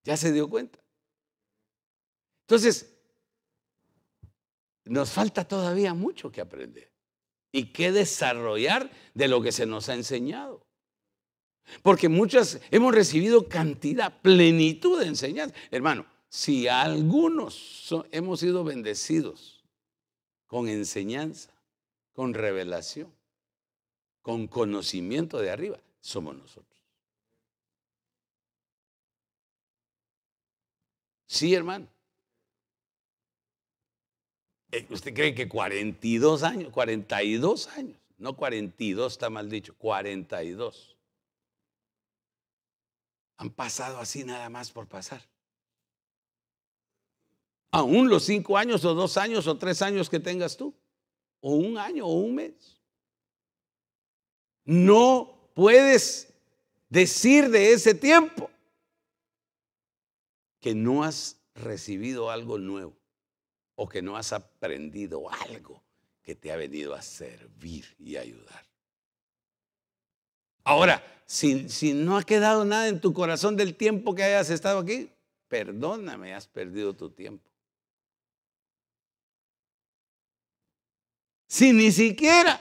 ¿Ya se dio cuenta? Entonces, nos falta todavía mucho que aprender y que desarrollar de lo que se nos ha enseñado. Porque muchas hemos recibido cantidad, plenitud de enseñanza. Hermano, si algunos hemos sido bendecidos con enseñanza, con revelación, con conocimiento de arriba, somos nosotros. Sí, hermano. Eh, ¿Usted cree que 42 años, 42 años, no 42 está mal dicho, 42, han pasado así nada más por pasar? Aún los cinco años o dos años o tres años que tengas tú, o un año o un mes. No puedes decir de ese tiempo que no has recibido algo nuevo o que no has aprendido algo que te ha venido a servir y ayudar. Ahora, si, no ha quedado nada en tu corazón del tiempo que hayas estado aquí, perdóname, has perdido tu tiempo. Si ni siquiera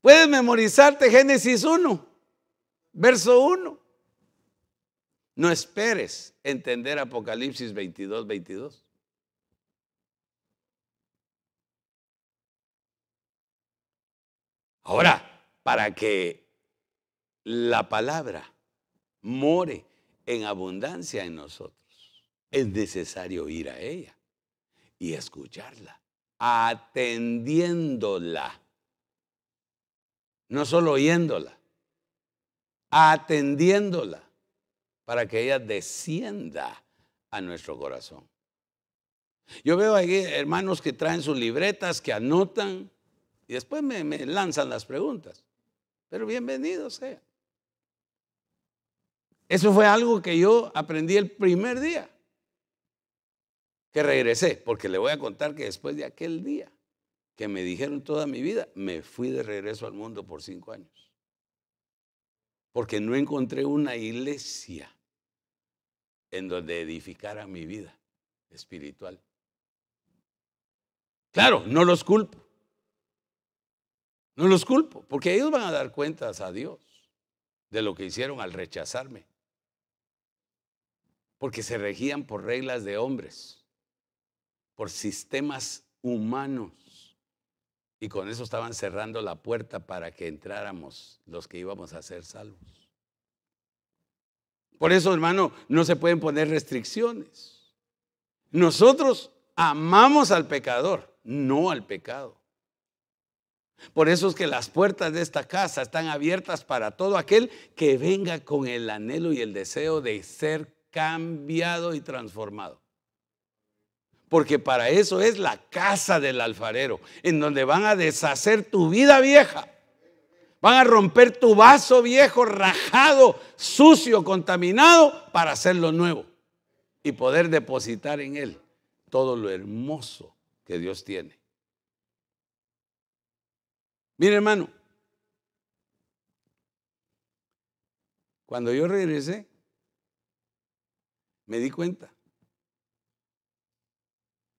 puedes memorizarte Génesis 1, verso 1. No esperes entender Apocalipsis 22, 22. Ahora, para que la palabra more en abundancia en nosotros, es necesario ir a ella y escucharla, atendiéndola, no solo oyéndola, atendiéndola para que ella descienda a nuestro corazón. Yo veo aquí hermanos que traen sus libretas, que anotan y después me, lanzan las preguntas. Pero bienvenido sea. Eso fue algo que yo aprendí el primer día que regresé, porque le voy a contar que después de aquel día que me dijeron toda mi vida, me fui de regreso al mundo por cinco años. Porque no encontré una iglesia en donde edificara mi vida espiritual. Claro, no los culpo. No los culpo, porque ellos van a dar cuentas a Dios de lo que hicieron al rechazarme. Porque se regían por reglas de hombres, por sistemas humanos. Y con eso estaban cerrando la puerta para que entráramos los que íbamos a ser salvos. Por eso, hermano, no se pueden poner restricciones. Nosotros amamos al pecador, no al pecado. Por eso es que las puertas de esta casa están abiertas para todo aquel que venga con el anhelo y el deseo de ser cambiado y transformado. Porque para eso es la casa del alfarero, en donde van a deshacer tu vida vieja Van a romper tu vaso viejo, rajado, sucio, contaminado, para hacerlo nuevo y poder depositar en él todo lo hermoso que Dios tiene. Mire, hermano, cuando yo regresé, me di cuenta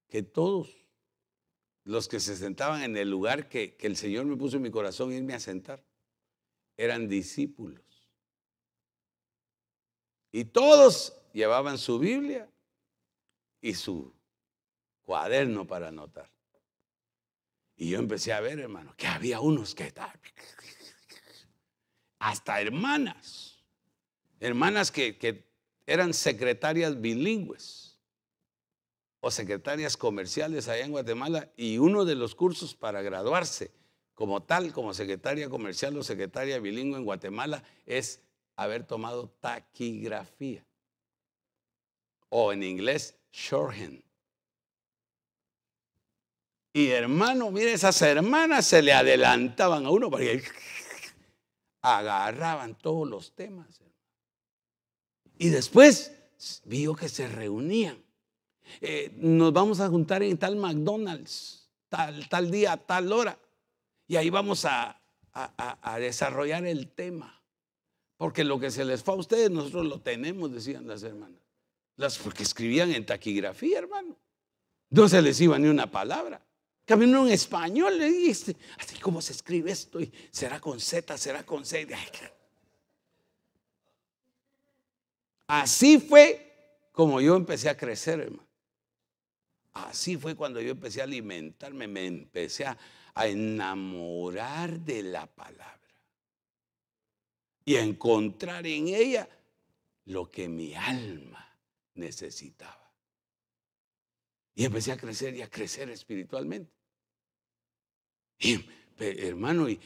que todos los que se sentaban en el lugar que, que el Señor me puso en mi corazón irme a sentar, eran discípulos. Y todos llevaban su Biblia y su cuaderno para anotar. Y yo empecé a ver, hermano, que había unos que hasta hermanas, hermanas que, que eran secretarias bilingües o secretarias comerciales allá en Guatemala y uno de los cursos para graduarse como tal, como secretaria comercial o secretaria bilingüe en Guatemala, es haber tomado taquigrafía. O en inglés, shorthand. Y hermano, mire, esas hermanas se le adelantaban a uno porque agarraban todos los temas. Y después vio que se reunían. Eh, nos vamos a juntar en tal McDonald's, tal, tal día, tal hora. Y ahí vamos a, desarrollar el tema. Porque lo que se les fue a ustedes, nosotros lo tenemos, decían las hermanas. Las, porque escribían en taquigrafía, hermano. No se les iba ni una palabra. Caminó en español, le dijiste, así como se escribe esto, y será con Z, será con C. Así fue como yo empecé a crecer, hermano. Así fue cuando yo empecé a alimentarme, me empecé a, enamorar de la palabra y a encontrar en ella lo que mi alma necesitaba. Y empecé a crecer y a crecer espiritualmente. Y, hermano, y,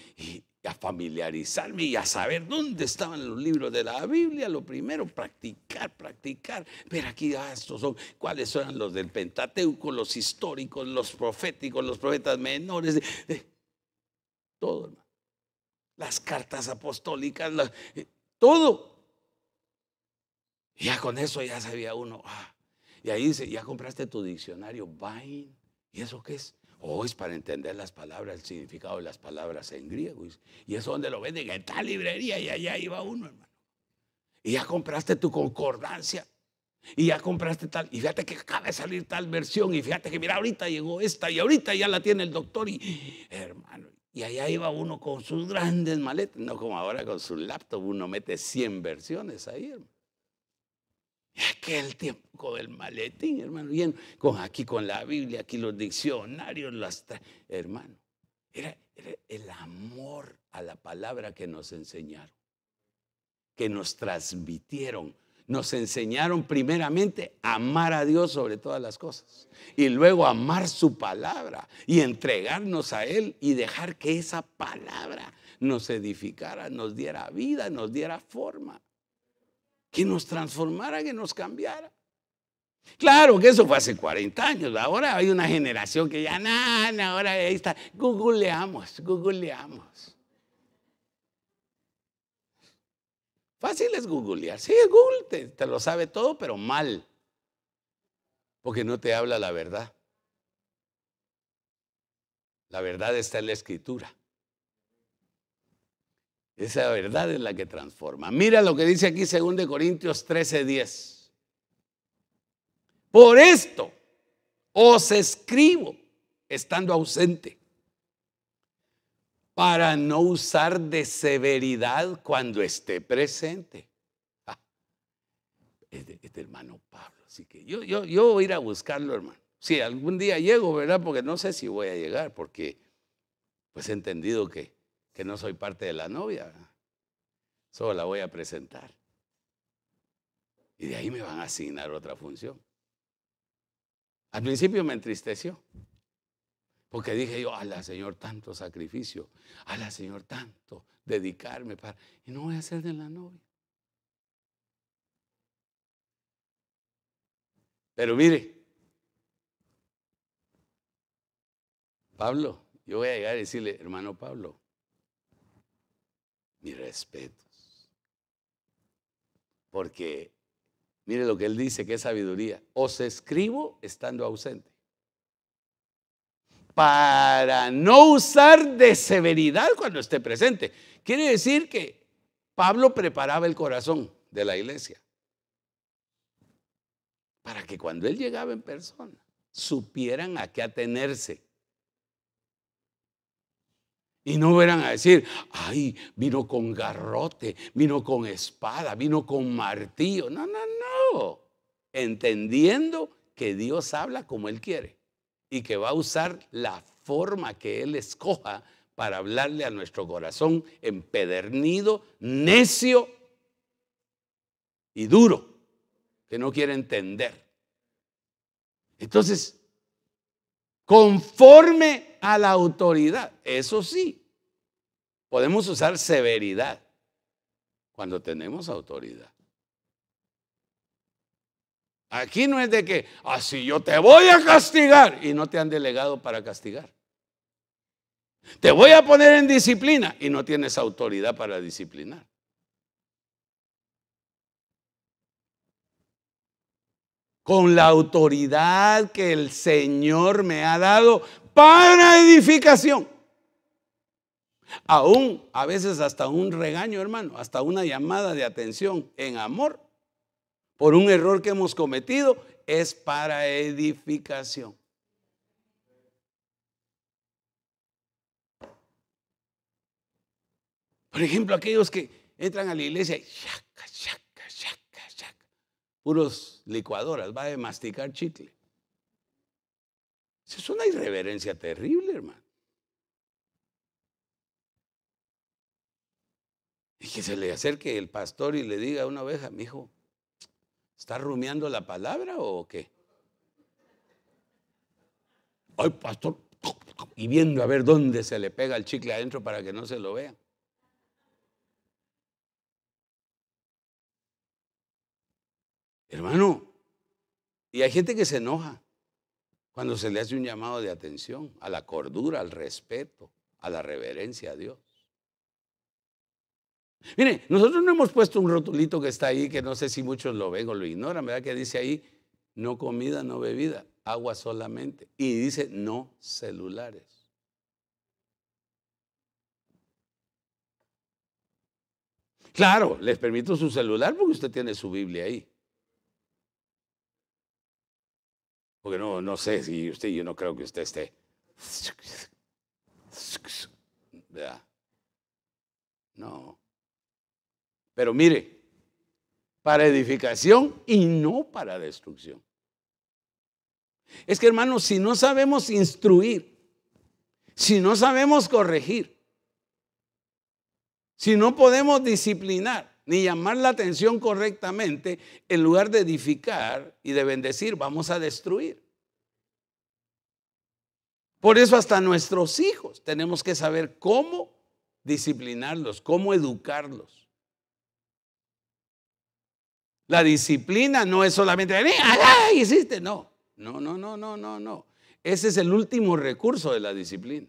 a familiarizarme y a saber dónde estaban los libros de la Biblia. Lo primero, practicar, practicar. Ver aquí, ah, estos son, cuáles son los del Pentateuco, los históricos, los proféticos, los profetas menores, todo, hermano. Las cartas apostólicas, eh, todo. Y ya con eso ya sabía uno, ah, y ahí dice, ya compraste tu diccionario Vine. ¿Y eso qué es? Oh, es para entender las palabras, el significado de las palabras en griego. Y eso donde lo venden en tal librería y allá iba uno, hermano. Y ya compraste tu concordancia. Y ya compraste tal. Y fíjate que acaba de salir tal versión. Y fíjate que mira, ahorita llegó esta. Y ahorita ya la tiene el doctor. Y hermano. Y allá iba uno con sus grandes maletas. No como ahora con su laptop. Uno mete 100 versiones ahí, hermano. Y aquel tiempo del maletín, hermano, bien, con aquí con la Biblia, aquí los diccionarios, las hermano, era, el amor a la palabra que nos enseñaron, que nos transmitieron. Nos enseñaron primeramente a amar a Dios sobre todas las cosas y luego amar su palabra y entregarnos a Él y dejar que esa palabra nos edificara, nos diera vida, nos diera forma que nos transformara, que nos cambiara. Claro que eso fue hace 40 años. Ahora hay una generación que ya nada, ahora ahí está. Googleamos, googleamos. Fácil es googlear. Sí, Google te, te lo sabe todo, pero mal. Porque no te habla la verdad. La verdad está en la escritura. Esa verdad es la que transforma. Mira lo que dice aquí 2 Corintios 13, 10. Por esto os escribo estando ausente, para no usar de severidad cuando esté presente. Ah, este, hermano Pablo. Así que yo, yo, yo voy a ir a buscarlo, hermano. Si algún día llego, ¿verdad? Porque no sé si voy a llegar, porque pues he entendido que que no soy parte de la novia. Solo la voy a presentar. Y de ahí me van a asignar otra función. Al principio me entristeció. Porque dije yo, ala Señor, tanto sacrificio, ala Señor, tanto dedicarme para... Y no voy a ser de la novia. Pero mire, Pablo, yo voy a llegar y decirle, hermano Pablo, mis respetos. Porque, mire lo que él dice, que es sabiduría. Os escribo estando ausente. Para no usar de severidad cuando esté presente. Quiere decir que Pablo preparaba el corazón de la iglesia. Para que cuando él llegaba en persona, supieran a qué atenerse. Y no verán a decir, ay, vino con garrote, vino con espada, vino con martillo. No, no, no. Entendiendo que Dios habla como Él quiere y que va a usar la forma que Él escoja para hablarle a nuestro corazón empedernido, necio y duro, que no quiere entender. Entonces, conforme a la autoridad. Eso sí, podemos usar severidad cuando tenemos autoridad. Aquí no es de que, así ah, yo te voy a castigar y no te han delegado para castigar. Te voy a poner en disciplina y no tienes autoridad para disciplinar. con la autoridad que el Señor me ha dado para edificación. Aún a veces hasta un regaño, hermano, hasta una llamada de atención en amor por un error que hemos cometido es para edificación. Por ejemplo, aquellos que entran a la iglesia y puros licuadoras, va a masticar chicle. Es una irreverencia terrible, hermano. Y que se le acerque el pastor y le diga a una oveja, mi hijo, ¿está rumiando la palabra o qué? Ay, pastor, y viendo a ver dónde se le pega el chicle adentro para que no se lo vean. Hermano, y hay gente que se enoja cuando se le hace un llamado de atención a la cordura, al respeto, a la reverencia a Dios. Mire, nosotros no hemos puesto un rotulito que está ahí, que no sé si muchos lo ven o lo ignoran, ¿verdad? Que dice ahí, no comida, no bebida. agua solamente. Y dice no celulares. Claro, les permito su celular porque usted tiene su Biblia ahí. Porque no, no sé si usted, yo no creo que usted esté. No. Pero mire, para edificación y no para destrucción. Es que hermanos, si no sabemos instruir, si no sabemos corregir, si no podemos disciplinar ni llamar la atención correctamente, en lugar de edificar y de bendecir, vamos a destruir. Por eso hasta nuestros hijos tenemos que saber cómo disciplinarlos, cómo educarlos. La disciplina no es solamente, ¡ay, hiciste! No, no, no, no, no, no, no. Ese es el último recurso de la disciplina.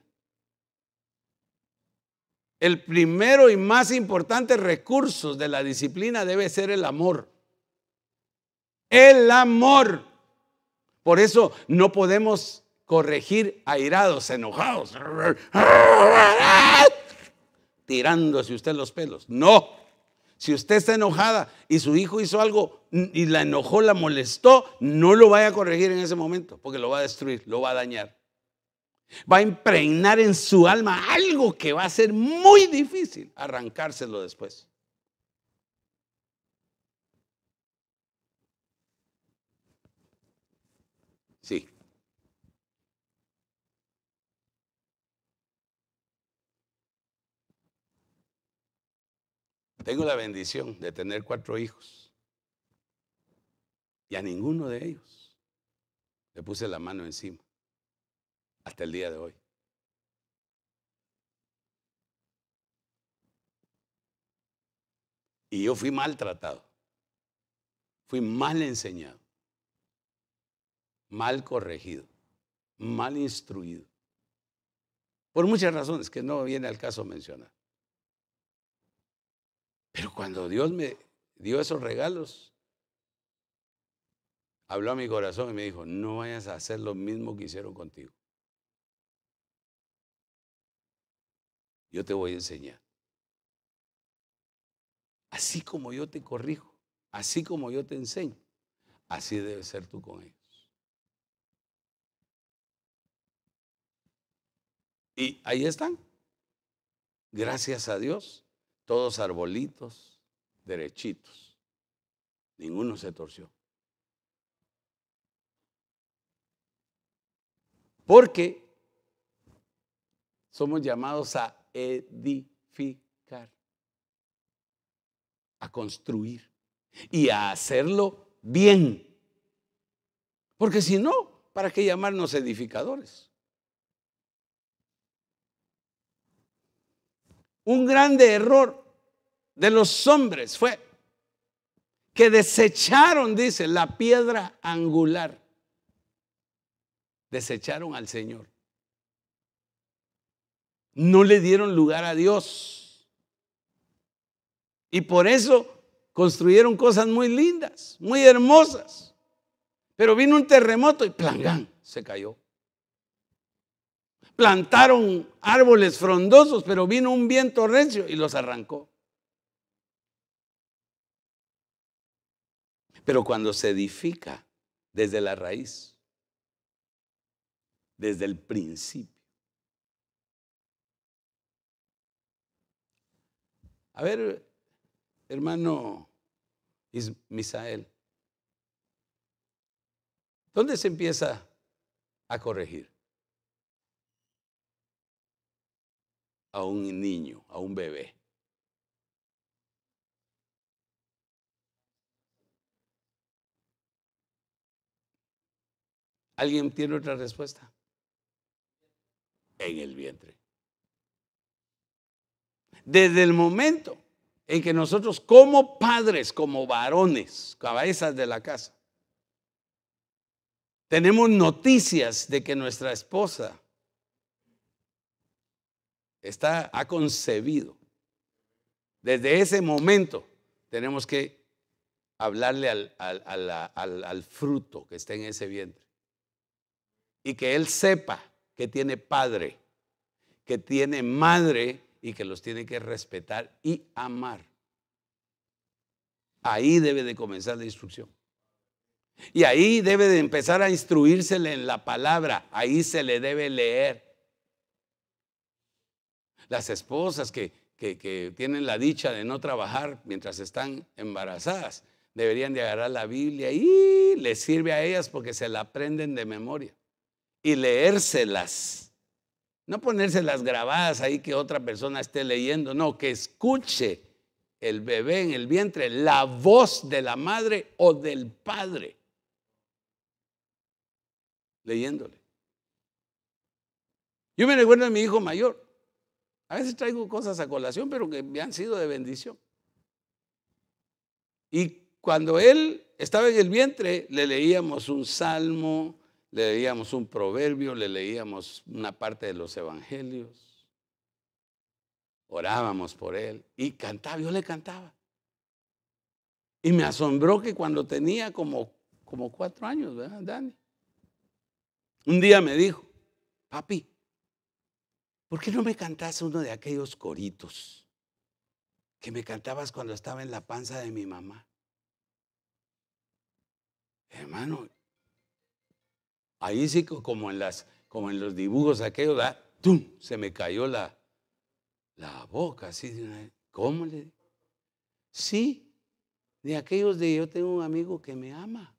El primero y más importante recurso de la disciplina debe ser el amor. El amor. Por eso no podemos corregir airados, enojados, tirándose usted los pelos. No. Si usted está enojada y su hijo hizo algo y la enojó, la molestó, no lo vaya a corregir en ese momento, porque lo va a destruir, lo va a dañar va a impregnar en su alma algo que va a ser muy difícil arrancárselo después. Sí. Tengo la bendición de tener cuatro hijos. Y a ninguno de ellos le puse la mano encima hasta el día de hoy. Y yo fui maltratado, fui mal enseñado, mal corregido, mal instruido. Por muchas razones que no viene al caso mencionar. Pero cuando Dios me dio esos regalos, habló a mi corazón y me dijo, no vayas a hacer lo mismo que hicieron contigo. Yo te voy a enseñar. Así como yo te corrijo, así como yo te enseño, así debes ser tú con ellos. Y ahí están. Gracias a Dios, todos arbolitos, derechitos. Ninguno se torció. Porque somos llamados a edificar, a construir y a hacerlo bien. Porque si no, ¿para qué llamarnos edificadores? Un grande error de los hombres fue que desecharon, dice, la piedra angular. Desecharon al Señor no le dieron lugar a Dios. Y por eso construyeron cosas muy lindas, muy hermosas. Pero vino un terremoto y plangán, se cayó. Plantaron árboles frondosos, pero vino un viento recio y los arrancó. Pero cuando se edifica desde la raíz, desde el principio, A ver, hermano Misael, ¿dónde se empieza a corregir? A un niño, a un bebé. ¿Alguien tiene otra respuesta? En el vientre desde el momento en que nosotros como padres, como varones, cabezas de la casa, tenemos noticias de que nuestra esposa está, ha concebido. Desde ese momento tenemos que hablarle al, al fruto que está en ese vientre. y que él sepa que tiene padre, que tiene madre y que los tiene que respetar y amar. Ahí debe de comenzar la instrucción. Y ahí debe de empezar a instruírsele en la palabra, ahí se le debe leer. Las esposas que, que, tienen la dicha de no trabajar mientras están embarazadas, deberían de agarrar la Biblia y les sirve a ellas porque se la aprenden de memoria y leérselas. No ponérselas grabadas ahí que otra persona esté leyendo, no, que escuche el bebé en el vientre la voz de la madre o del padre leyéndole. Yo me recuerdo de mi hijo mayor. A veces traigo cosas a colación, pero que me han sido de bendición. Y cuando él estaba en el vientre, le leíamos un salmo, le leíamos un proverbio, le leíamos una parte de los evangelios, orábamos por él y cantaba, yo le cantaba. Y me asombró que cuando tenía como, como cuatro años, ¿verdad, Dani? Un día me dijo, papi, ¿por qué no me cantas uno de aquellos coritos que me cantabas cuando estaba en la panza de mi mamá? Hermano, Ahí sí, como en, los dibujos aquellos, ¡tum! se me cayó la, boca así. ¿Cómo le? Sí, de aquellos de yo tengo un amigo que me ama.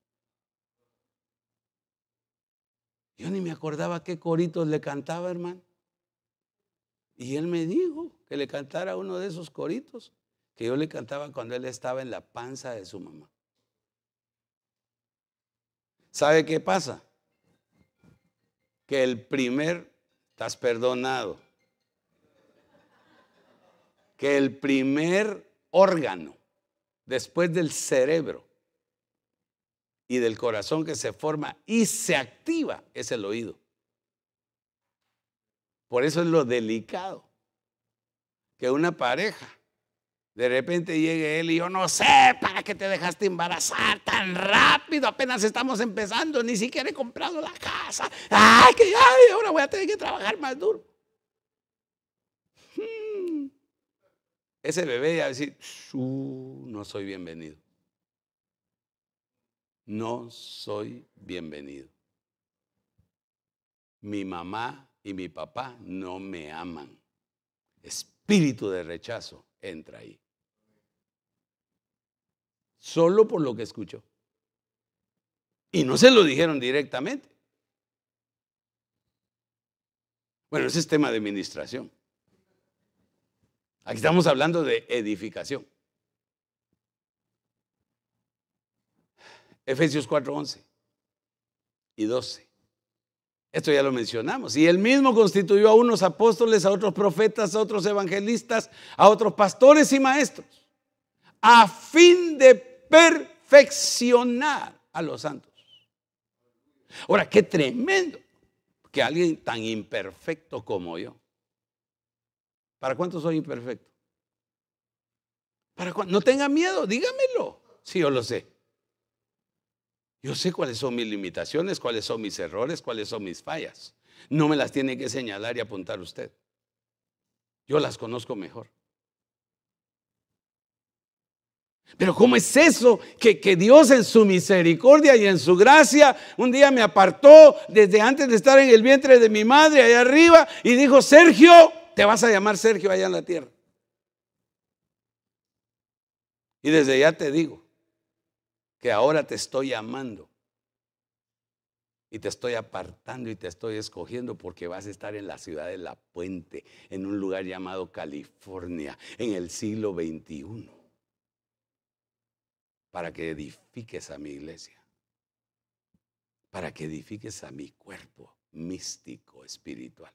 Yo ni me acordaba qué coritos le cantaba, hermano. Y él me dijo que le cantara uno de esos coritos que yo le cantaba cuando él estaba en la panza de su mamá. ¿Sabe qué pasa? Que el primer, estás perdonado, que el primer órgano después del cerebro y del corazón que se forma y se activa es el oído. Por eso es lo delicado que una pareja de repente llegue él y yo no sé para qué te dejaste embarazar tan rápido, apenas estamos empezando, ni siquiera he comprado la casa. Ay, que ahora voy a tener que trabajar más duro. Hmm. Ese bebé ya a decir, no soy bienvenido. No soy bienvenido. Mi mamá y mi papá no me aman. Espíritu de rechazo entra ahí solo por lo que escuchó. Y no se lo dijeron directamente. Bueno, ese es tema de administración. Aquí estamos hablando de edificación. Efesios 4, 11 y 12. Esto ya lo mencionamos. Y él mismo constituyó a unos apóstoles, a otros profetas, a otros evangelistas, a otros pastores y maestros, a fin de perfeccionar a los santos. Ahora, qué tremendo que alguien tan imperfecto como yo. ¿Para cuántos soy imperfecto? ¿Para No tenga miedo, dígamelo. Sí, yo lo sé. Yo sé cuáles son mis limitaciones, cuáles son mis errores, cuáles son mis fallas. No me las tiene que señalar y apuntar usted. Yo las conozco mejor. Pero ¿cómo es eso? Que, que, Dios en su misericordia y en su gracia un día me apartó desde antes de estar en el vientre de mi madre allá arriba y dijo, Sergio, te vas a llamar Sergio allá en la tierra. Y desde ya te digo que ahora te estoy amando y te estoy apartando y te estoy escogiendo porque vas a estar en la ciudad de La Puente, en un lugar llamado California, en el siglo XXI para que edifiques a mi iglesia, para que edifiques a mi cuerpo místico, espiritual.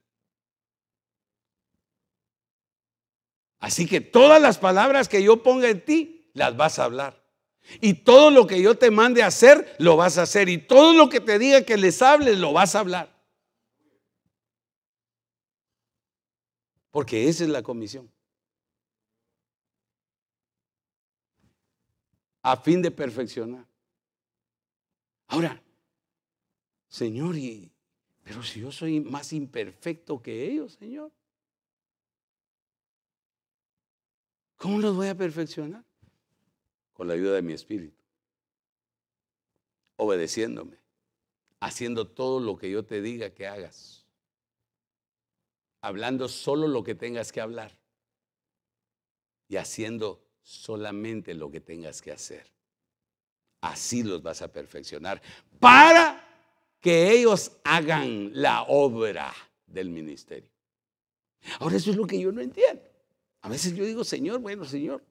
Así que todas las palabras que yo ponga en ti, las vas a hablar. Y todo lo que yo te mande a hacer, lo vas a hacer. Y todo lo que te diga que les hables, lo vas a hablar. Porque esa es la comisión. A fin de perfeccionar. Ahora, Señor, ¿y Pero si yo soy más imperfecto que ellos, Señor, ¿cómo los voy a perfeccionar? Con la ayuda de mi espíritu. Obedeciéndome, haciendo todo lo que yo te diga que hagas. Hablando solo lo que tengas que hablar. Y haciendo solamente lo que tengas que hacer. Así los vas a perfeccionar para que ellos hagan la obra del ministerio. Ahora eso es lo que yo no entiendo. A veces yo digo, Señor, bueno, Señor,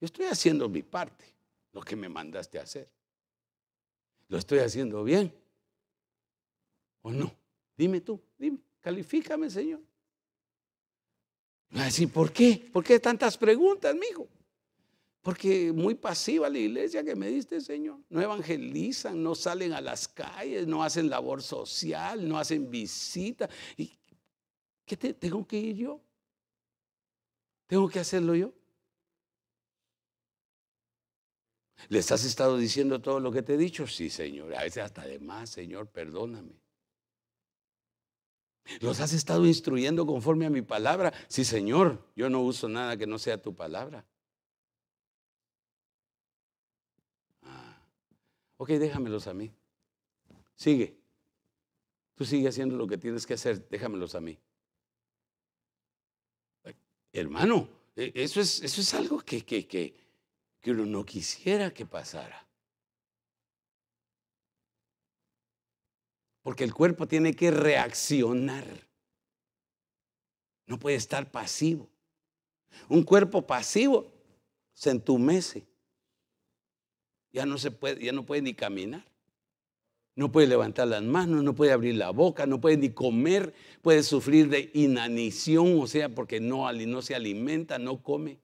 yo estoy haciendo mi parte, lo que me mandaste a hacer. ¿Lo estoy haciendo bien? ¿O no? Dime tú, dime, califícame, Señor. Me va a decir, ¿por qué? ¿Por qué tantas preguntas, mijo? Porque muy pasiva la iglesia que me diste, Señor. No evangelizan, no salen a las calles, no hacen labor social, no hacen visita. ¿Y qué tengo que ir yo? ¿Tengo que hacerlo yo? ¿Les has estado diciendo todo lo que te he dicho? Sí, Señor. A veces hasta de más, Señor, perdóname. ¿Los has estado instruyendo conforme a mi palabra? Sí, Señor. Yo no uso nada que no sea tu palabra. Ok, déjamelos a mí. Sigue. Tú sigue haciendo lo que tienes que hacer, déjamelos a mí. Hermano, e, eso es, eso es algo que, que, que, que uno no quisiera que pasara. Porque el cuerpo tiene que reaccionar. No puede estar pasivo. Un cuerpo pasivo se entumece ya no se puede, ya no puede ni caminar. No puede levantar las manos, no puede abrir la boca, no puede ni comer, puede sufrir de inanición, o sea, porque no, no se alimenta, no come.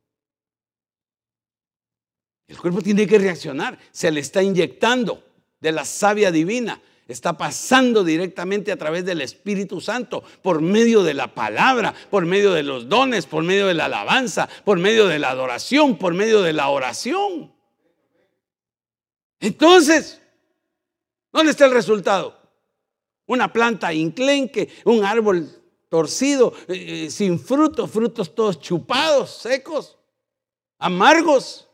El cuerpo tiene que reaccionar, se le está inyectando de la savia divina, está pasando directamente a través del Espíritu Santo, por medio de la palabra, por medio de los dones, por medio de la alabanza, por medio de la adoración, por medio de la oración. Entonces, ¿dónde está el resultado? Una planta inclenque, un árbol torcido, eh, eh, sin frutos, frutos todos chupados, secos, amargos.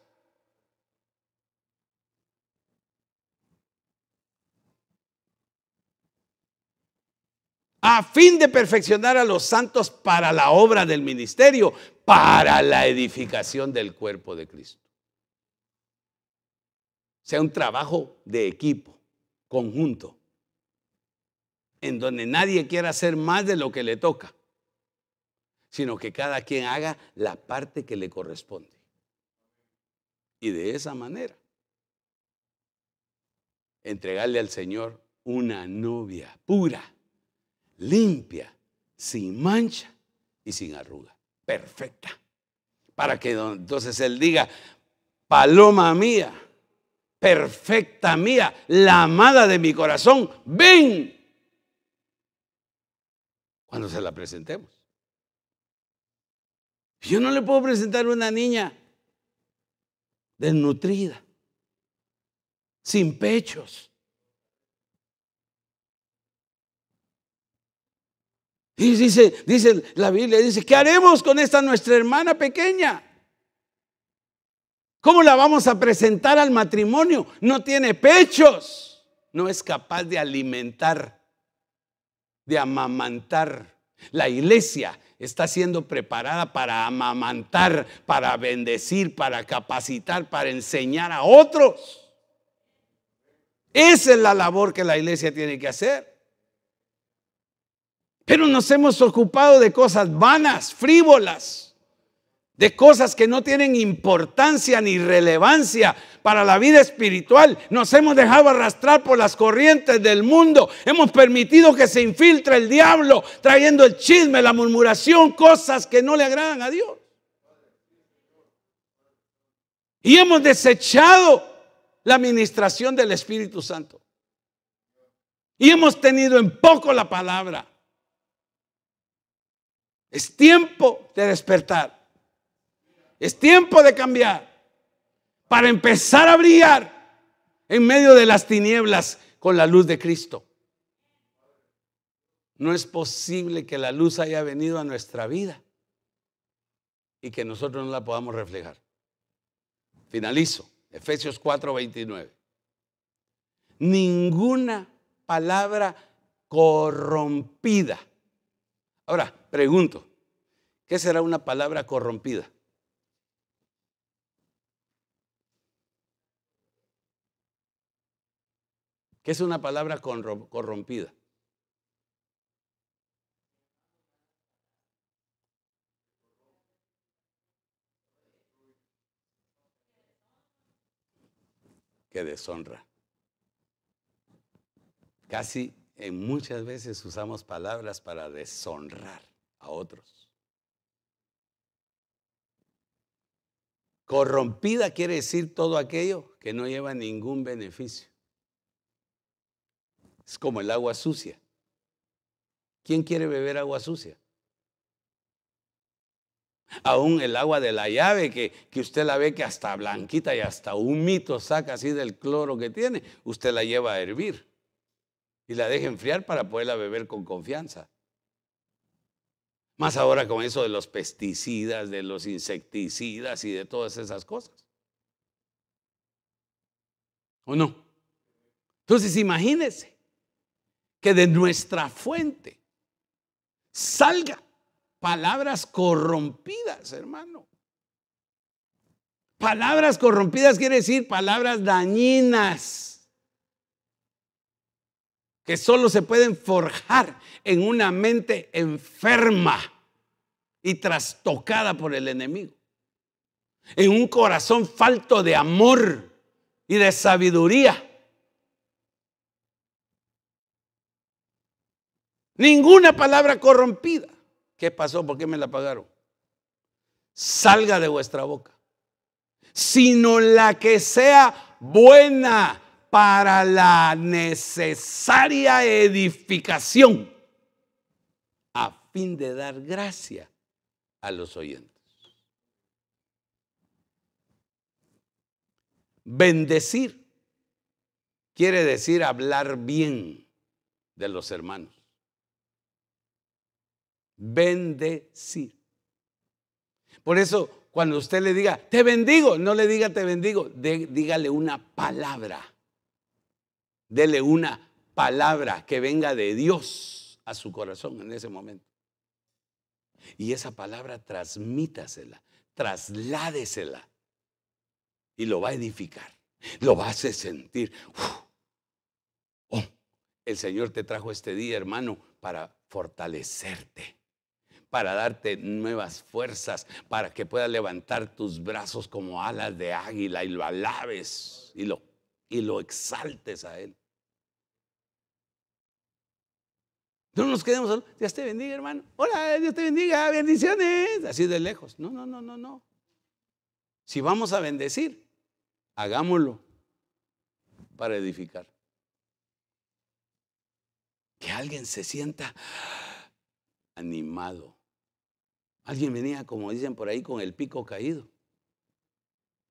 a fin de perfeccionar a los santos para la obra del ministerio, para la edificación del cuerpo de Cristo sea un trabajo de equipo, conjunto, en donde nadie quiera hacer más de lo que le toca, sino que cada quien haga la parte que le corresponde. Y de esa manera, entregarle al Señor una novia pura, limpia, sin mancha y sin arruga, perfecta. Para que entonces Él diga, paloma mía, perfecta mía, la amada de mi corazón, ven cuando se la presentemos. Yo no le puedo presentar una niña desnutrida, sin pechos. Y dice, dice la Biblia, dice, ¿qué haremos con esta nuestra hermana pequeña? ¿Cómo la vamos a presentar al matrimonio? No tiene pechos. No es capaz de alimentar, de amamantar. La iglesia está siendo preparada para amamantar, para bendecir, para capacitar, para enseñar a otros. Esa es la labor que la iglesia tiene que hacer. Pero nos hemos ocupado de cosas vanas, frívolas de cosas que no tienen importancia ni relevancia para la vida espiritual. Nos hemos dejado arrastrar por las corrientes del mundo. Hemos permitido que se infiltre el diablo trayendo el chisme, la murmuración, cosas que no le agradan a Dios. Y hemos desechado la administración del Espíritu Santo. Y hemos tenido en poco la palabra. Es tiempo de despertar. Es tiempo de cambiar para empezar a brillar en medio de las tinieblas con la luz de Cristo. No es posible que la luz haya venido a nuestra vida y que nosotros no la podamos reflejar. Finalizo. Efesios 4:29. Ninguna palabra corrompida. Ahora, pregunto, ¿qué será una palabra corrompida? ¿Qué es una palabra corrompida? Que deshonra. Casi en muchas veces usamos palabras para deshonrar a otros. Corrompida quiere decir todo aquello que no lleva ningún beneficio. Es como el agua sucia. ¿Quién quiere beber agua sucia? Aún el agua de la llave, que, que, usted la ve que hasta blanquita y hasta un mito saca así del cloro que tiene, usted la lleva a hervir y la deja enfriar para poderla beber con confianza. Más ahora con eso de los pesticidas, de los insecticidas y de todas esas cosas. ¿O no? Entonces imagínese que de nuestra fuente salga palabras corrompidas, hermano. Palabras corrompidas quiere decir palabras dañinas que solo se pueden forjar en una mente enferma y trastocada por el enemigo. En un corazón falto de amor y de sabiduría Ninguna palabra corrompida. ¿Qué pasó? ¿Por qué me la pagaron? Salga de vuestra boca. Sino la que sea buena para la necesaria edificación a fin de dar gracia a los oyentes. Bendecir quiere decir hablar bien de los hermanos bendecir. Por eso, cuando usted le diga, te bendigo, no le diga te bendigo, dígale una palabra. Dele una palabra que venga de Dios a su corazón en ese momento. Y esa palabra transmítasela, trasládesela. Y lo va a edificar, lo va a hacer sentir. Oh, el Señor te trajo este día, hermano, para fortalecerte para darte nuevas fuerzas, para que puedas levantar tus brazos como alas de águila y lo alabes y lo, y lo exaltes a Él. No nos quedemos Dios te bendiga, hermano. Hola, Dios te bendiga, bendiciones. Así de lejos. No, no, no, no, no. Si vamos a bendecir, hagámoslo para edificar. Que alguien se sienta animado Alguien venía, como dicen por ahí, con el pico caído.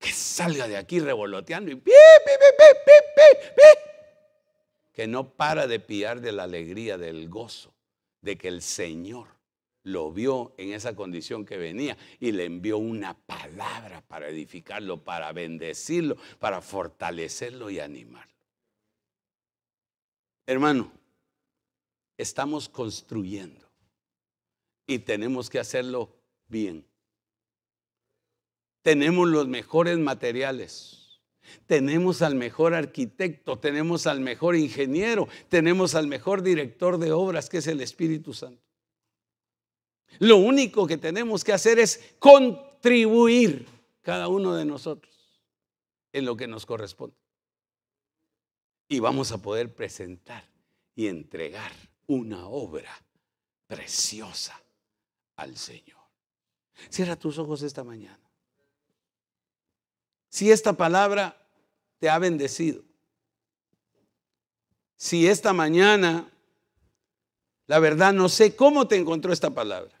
Que salga de aquí revoloteando y pi, que no para de piar de la alegría, del gozo, de que el Señor lo vio en esa condición que venía y le envió una palabra para edificarlo, para bendecirlo, para fortalecerlo y animarlo. Hermano, estamos construyendo y tenemos que hacerlo bien. Tenemos los mejores materiales. Tenemos al mejor arquitecto, tenemos al mejor ingeniero, tenemos al mejor director de obras que es el Espíritu Santo. Lo único que tenemos que hacer es contribuir cada uno de nosotros en lo que nos corresponde. Y vamos a poder presentar y entregar una obra preciosa al Señor. Cierra tus ojos esta mañana. Si esta palabra te ha bendecido, si esta mañana, la verdad no sé cómo te encontró esta palabra.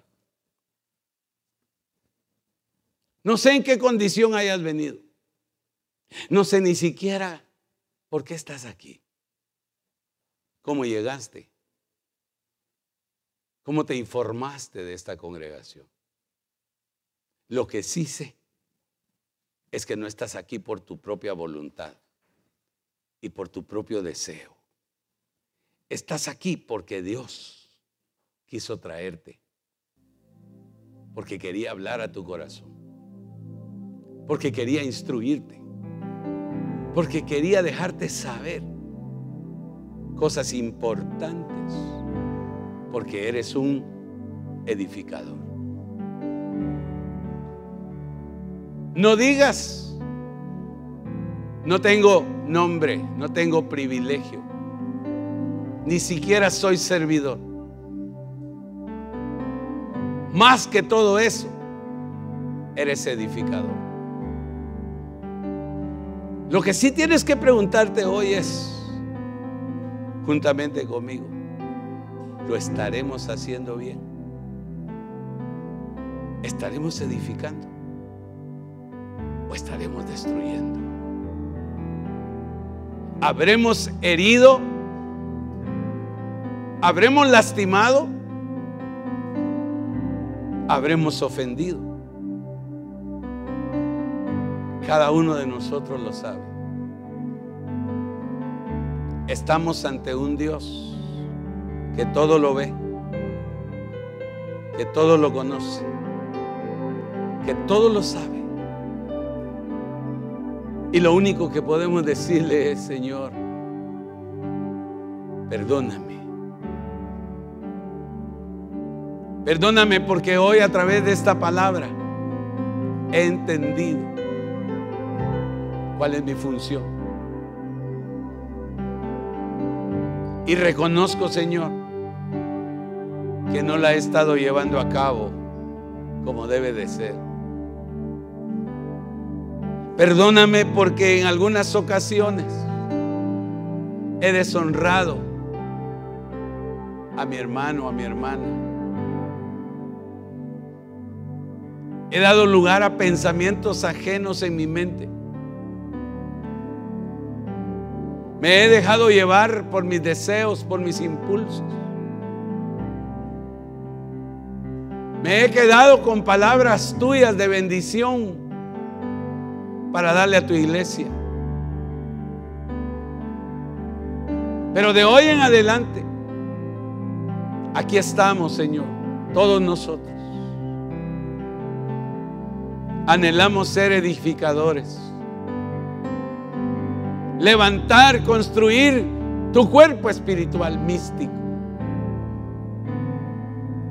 No sé en qué condición hayas venido. No sé ni siquiera por qué estás aquí. ¿Cómo llegaste? Cómo te informaste de esta congregación. Lo que sí sé es que no estás aquí por tu propia voluntad y por tu propio deseo. Estás aquí porque Dios quiso traerte, porque quería hablar a tu corazón, porque quería instruirte, porque quería dejarte saber cosas importantes, porque eres un edificador. No digas, no tengo nombre, no tengo privilegio, ni siquiera soy servidor. Más que todo eso, eres edificador. Lo que sí tienes que preguntarte hoy es, juntamente conmigo, ¿lo estaremos haciendo bien? ¿Estaremos edificando? ¿O estaremos destruyendo? ¿Habremos herido? ¿Habremos lastimado? ¿Habremos ofendido? Cada uno de nosotros lo sabe. Estamos ante un Dios que todo lo ve, que todo lo conoce, que todo lo sabe. Y lo único que podemos decirle es, Señor, perdóname. Perdóname porque hoy a través de esta palabra he entendido cuál es mi función. Y reconozco, Señor, que no la he estado llevando a cabo como debe de ser. Perdóname porque en algunas ocasiones he deshonrado a mi hermano, a mi hermana. He dado lugar a pensamientos ajenos en mi mente. Me he dejado llevar por mis deseos, por mis impulsos. Me he quedado con palabras tuyas de bendición para darle a tu iglesia. Pero de hoy en adelante, aquí estamos, Señor, todos nosotros. Anhelamos ser edificadores. Levantar, construir tu cuerpo espiritual místico.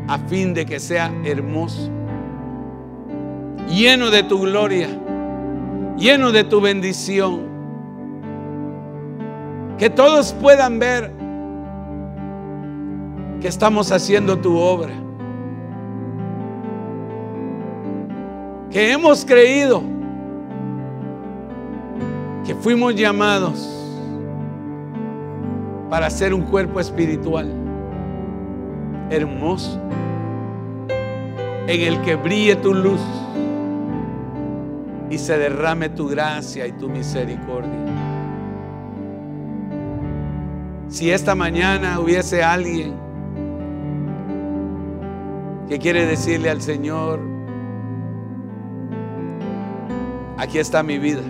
A fin de que sea hermoso. Lleno de tu gloria lleno de tu bendición. Que todos puedan ver que estamos haciendo tu obra. Que hemos creído que fuimos llamados para ser un cuerpo espiritual hermoso, en el que brille tu luz y se derrame tu gracia y tu misericordia. Si esta mañana hubiese alguien que quiere decirle al Señor, aquí está mi vida,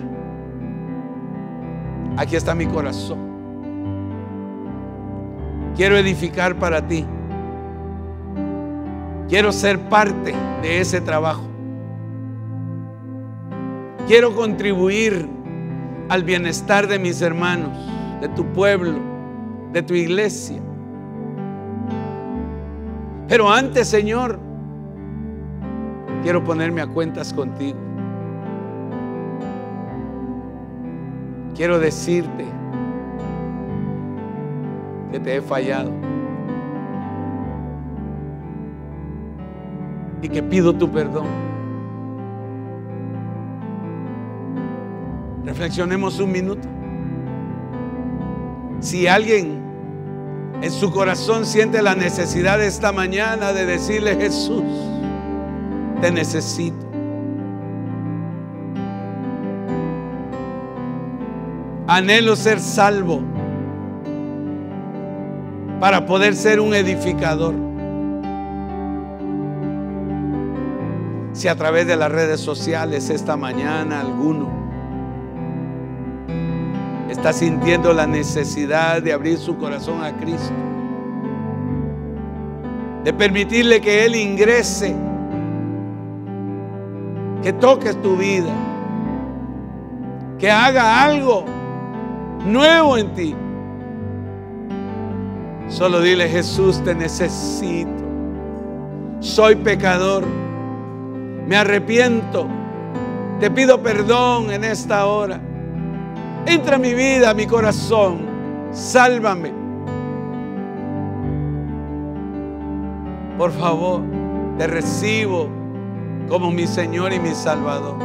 aquí está mi corazón, quiero edificar para ti, quiero ser parte de ese trabajo. Quiero contribuir al bienestar de mis hermanos, de tu pueblo, de tu iglesia. Pero antes, Señor, quiero ponerme a cuentas contigo. Quiero decirte que te he fallado y que pido tu perdón. Reflexionemos un minuto. Si alguien en su corazón siente la necesidad esta mañana de decirle, Jesús, te necesito. Anhelo ser salvo para poder ser un edificador. Si a través de las redes sociales esta mañana alguno está sintiendo la necesidad de abrir su corazón a Cristo, de permitirle que Él ingrese, que toque tu vida, que haga algo nuevo en ti. Solo dile, Jesús, te necesito. Soy pecador. Me arrepiento. Te pido perdón en esta hora. Entra en mi vida, a mi corazón. Sálvame. Por favor, te recibo como mi Señor y mi Salvador.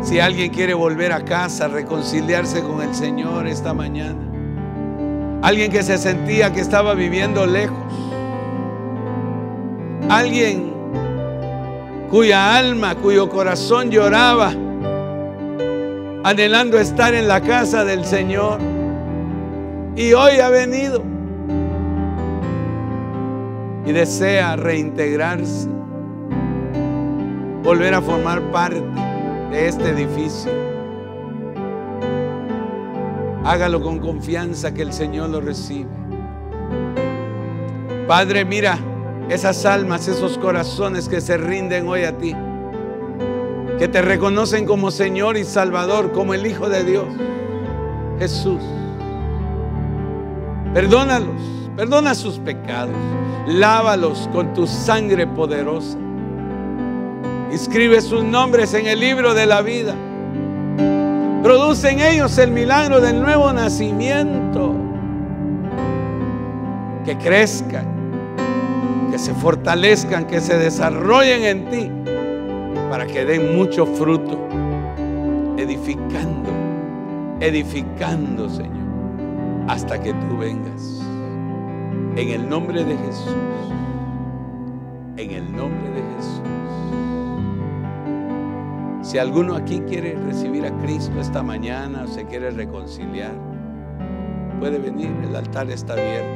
Si alguien quiere volver a casa, reconciliarse con el Señor esta mañana. Alguien que se sentía que estaba viviendo lejos. Alguien cuya alma, cuyo corazón lloraba, anhelando estar en la casa del Señor. Y hoy ha venido y desea reintegrarse, volver a formar parte de este edificio. Hágalo con confianza que el Señor lo recibe. Padre, mira esas almas, esos corazones que se rinden hoy a ti, que te reconocen como Señor y Salvador, como el Hijo de Dios, Jesús. Perdónalos, perdona sus pecados, lávalos con tu sangre poderosa. Escribe sus nombres en el libro de la vida. Produce en ellos el milagro del nuevo nacimiento. Que crezcan, que se fortalezcan, que se desarrollen en ti, para que den mucho fruto, edificando, edificando, Señor, hasta que tú vengas. En el nombre de Jesús, en el nombre de Jesús. Si alguno aquí quiere recibir a Cristo esta mañana o se quiere reconciliar, puede venir, el altar está abierto.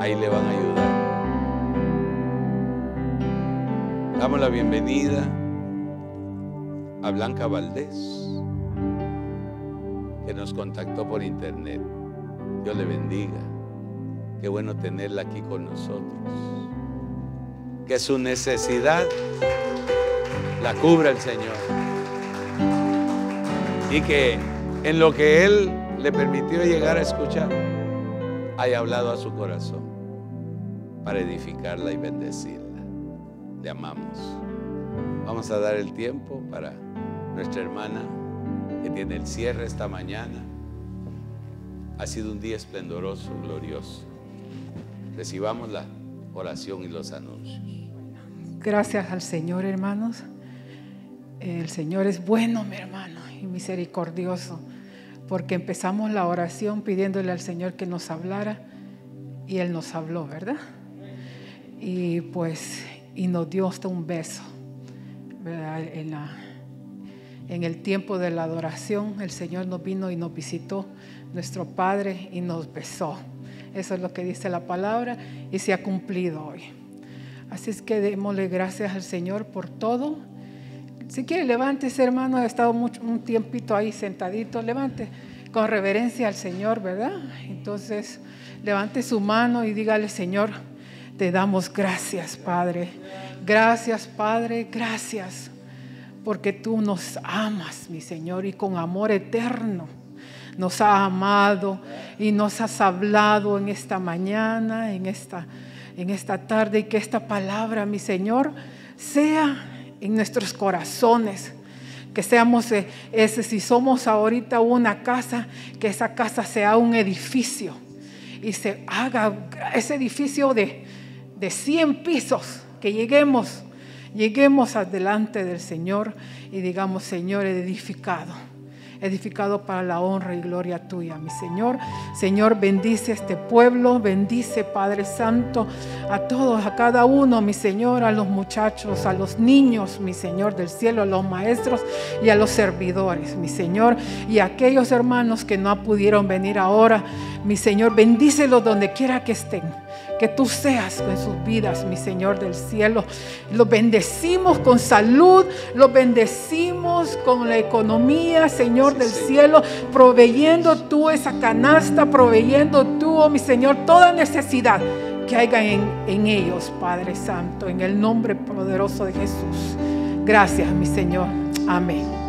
Ahí le van a ayudar. Damos la bienvenida a Blanca Valdés, que nos contactó por internet. Dios le bendiga. Qué bueno tenerla aquí con nosotros. Que su necesidad la cubra el Señor. Y que en lo que Él le permitió llegar a escuchar, haya hablado a su corazón para edificarla y bendecirla. Le amamos. Vamos a dar el tiempo para nuestra hermana que tiene el cierre esta mañana. Ha sido un día esplendoroso, glorioso. Recibamos la oración y los anuncios. Gracias al Señor, hermanos. El Señor es bueno, mi hermano, y misericordioso, porque empezamos la oración pidiéndole al Señor que nos hablara y Él nos habló, ¿verdad? Y pues, y nos dio hasta un beso. En, la, en el tiempo de la adoración, el Señor nos vino y nos visitó, nuestro Padre, y nos besó. Eso es lo que dice la palabra y se ha cumplido hoy. Así es que démosle gracias al Señor por todo. Si quiere, levántese, hermano. Ha estado mucho, un tiempito ahí sentadito. Levante con reverencia al Señor, ¿verdad? Entonces, levante su mano y dígale, Señor, te damos gracias, Padre. Gracias, Padre, gracias. Porque tú nos amas, mi Señor, y con amor eterno nos ha amado y nos has hablado en esta mañana, en esta, en esta tarde, y que esta palabra, mi Señor, sea en nuestros corazones. Que seamos ese, si somos ahorita una casa, que esa casa sea un edificio y se haga ese edificio de, de 100 pisos, que lleguemos, lleguemos adelante del Señor y digamos, Señor, edificado edificado para la honra y gloria tuya, mi Señor. Señor, bendice este pueblo, bendice, Padre Santo, a todos, a cada uno, mi Señor, a los muchachos, a los niños, mi Señor del cielo, a los maestros y a los servidores, mi Señor, y a aquellos hermanos que no pudieron venir ahora. Mi Señor, bendícelos donde quiera que estén. Que tú seas en sus vidas, mi Señor del cielo. Los bendecimos con salud, los bendecimos con la economía, Señor del cielo, proveyendo tú esa canasta, proveyendo tú, oh mi Señor, toda necesidad que haya en, en ellos, Padre Santo, en el nombre poderoso de Jesús. Gracias, mi Señor. Amén.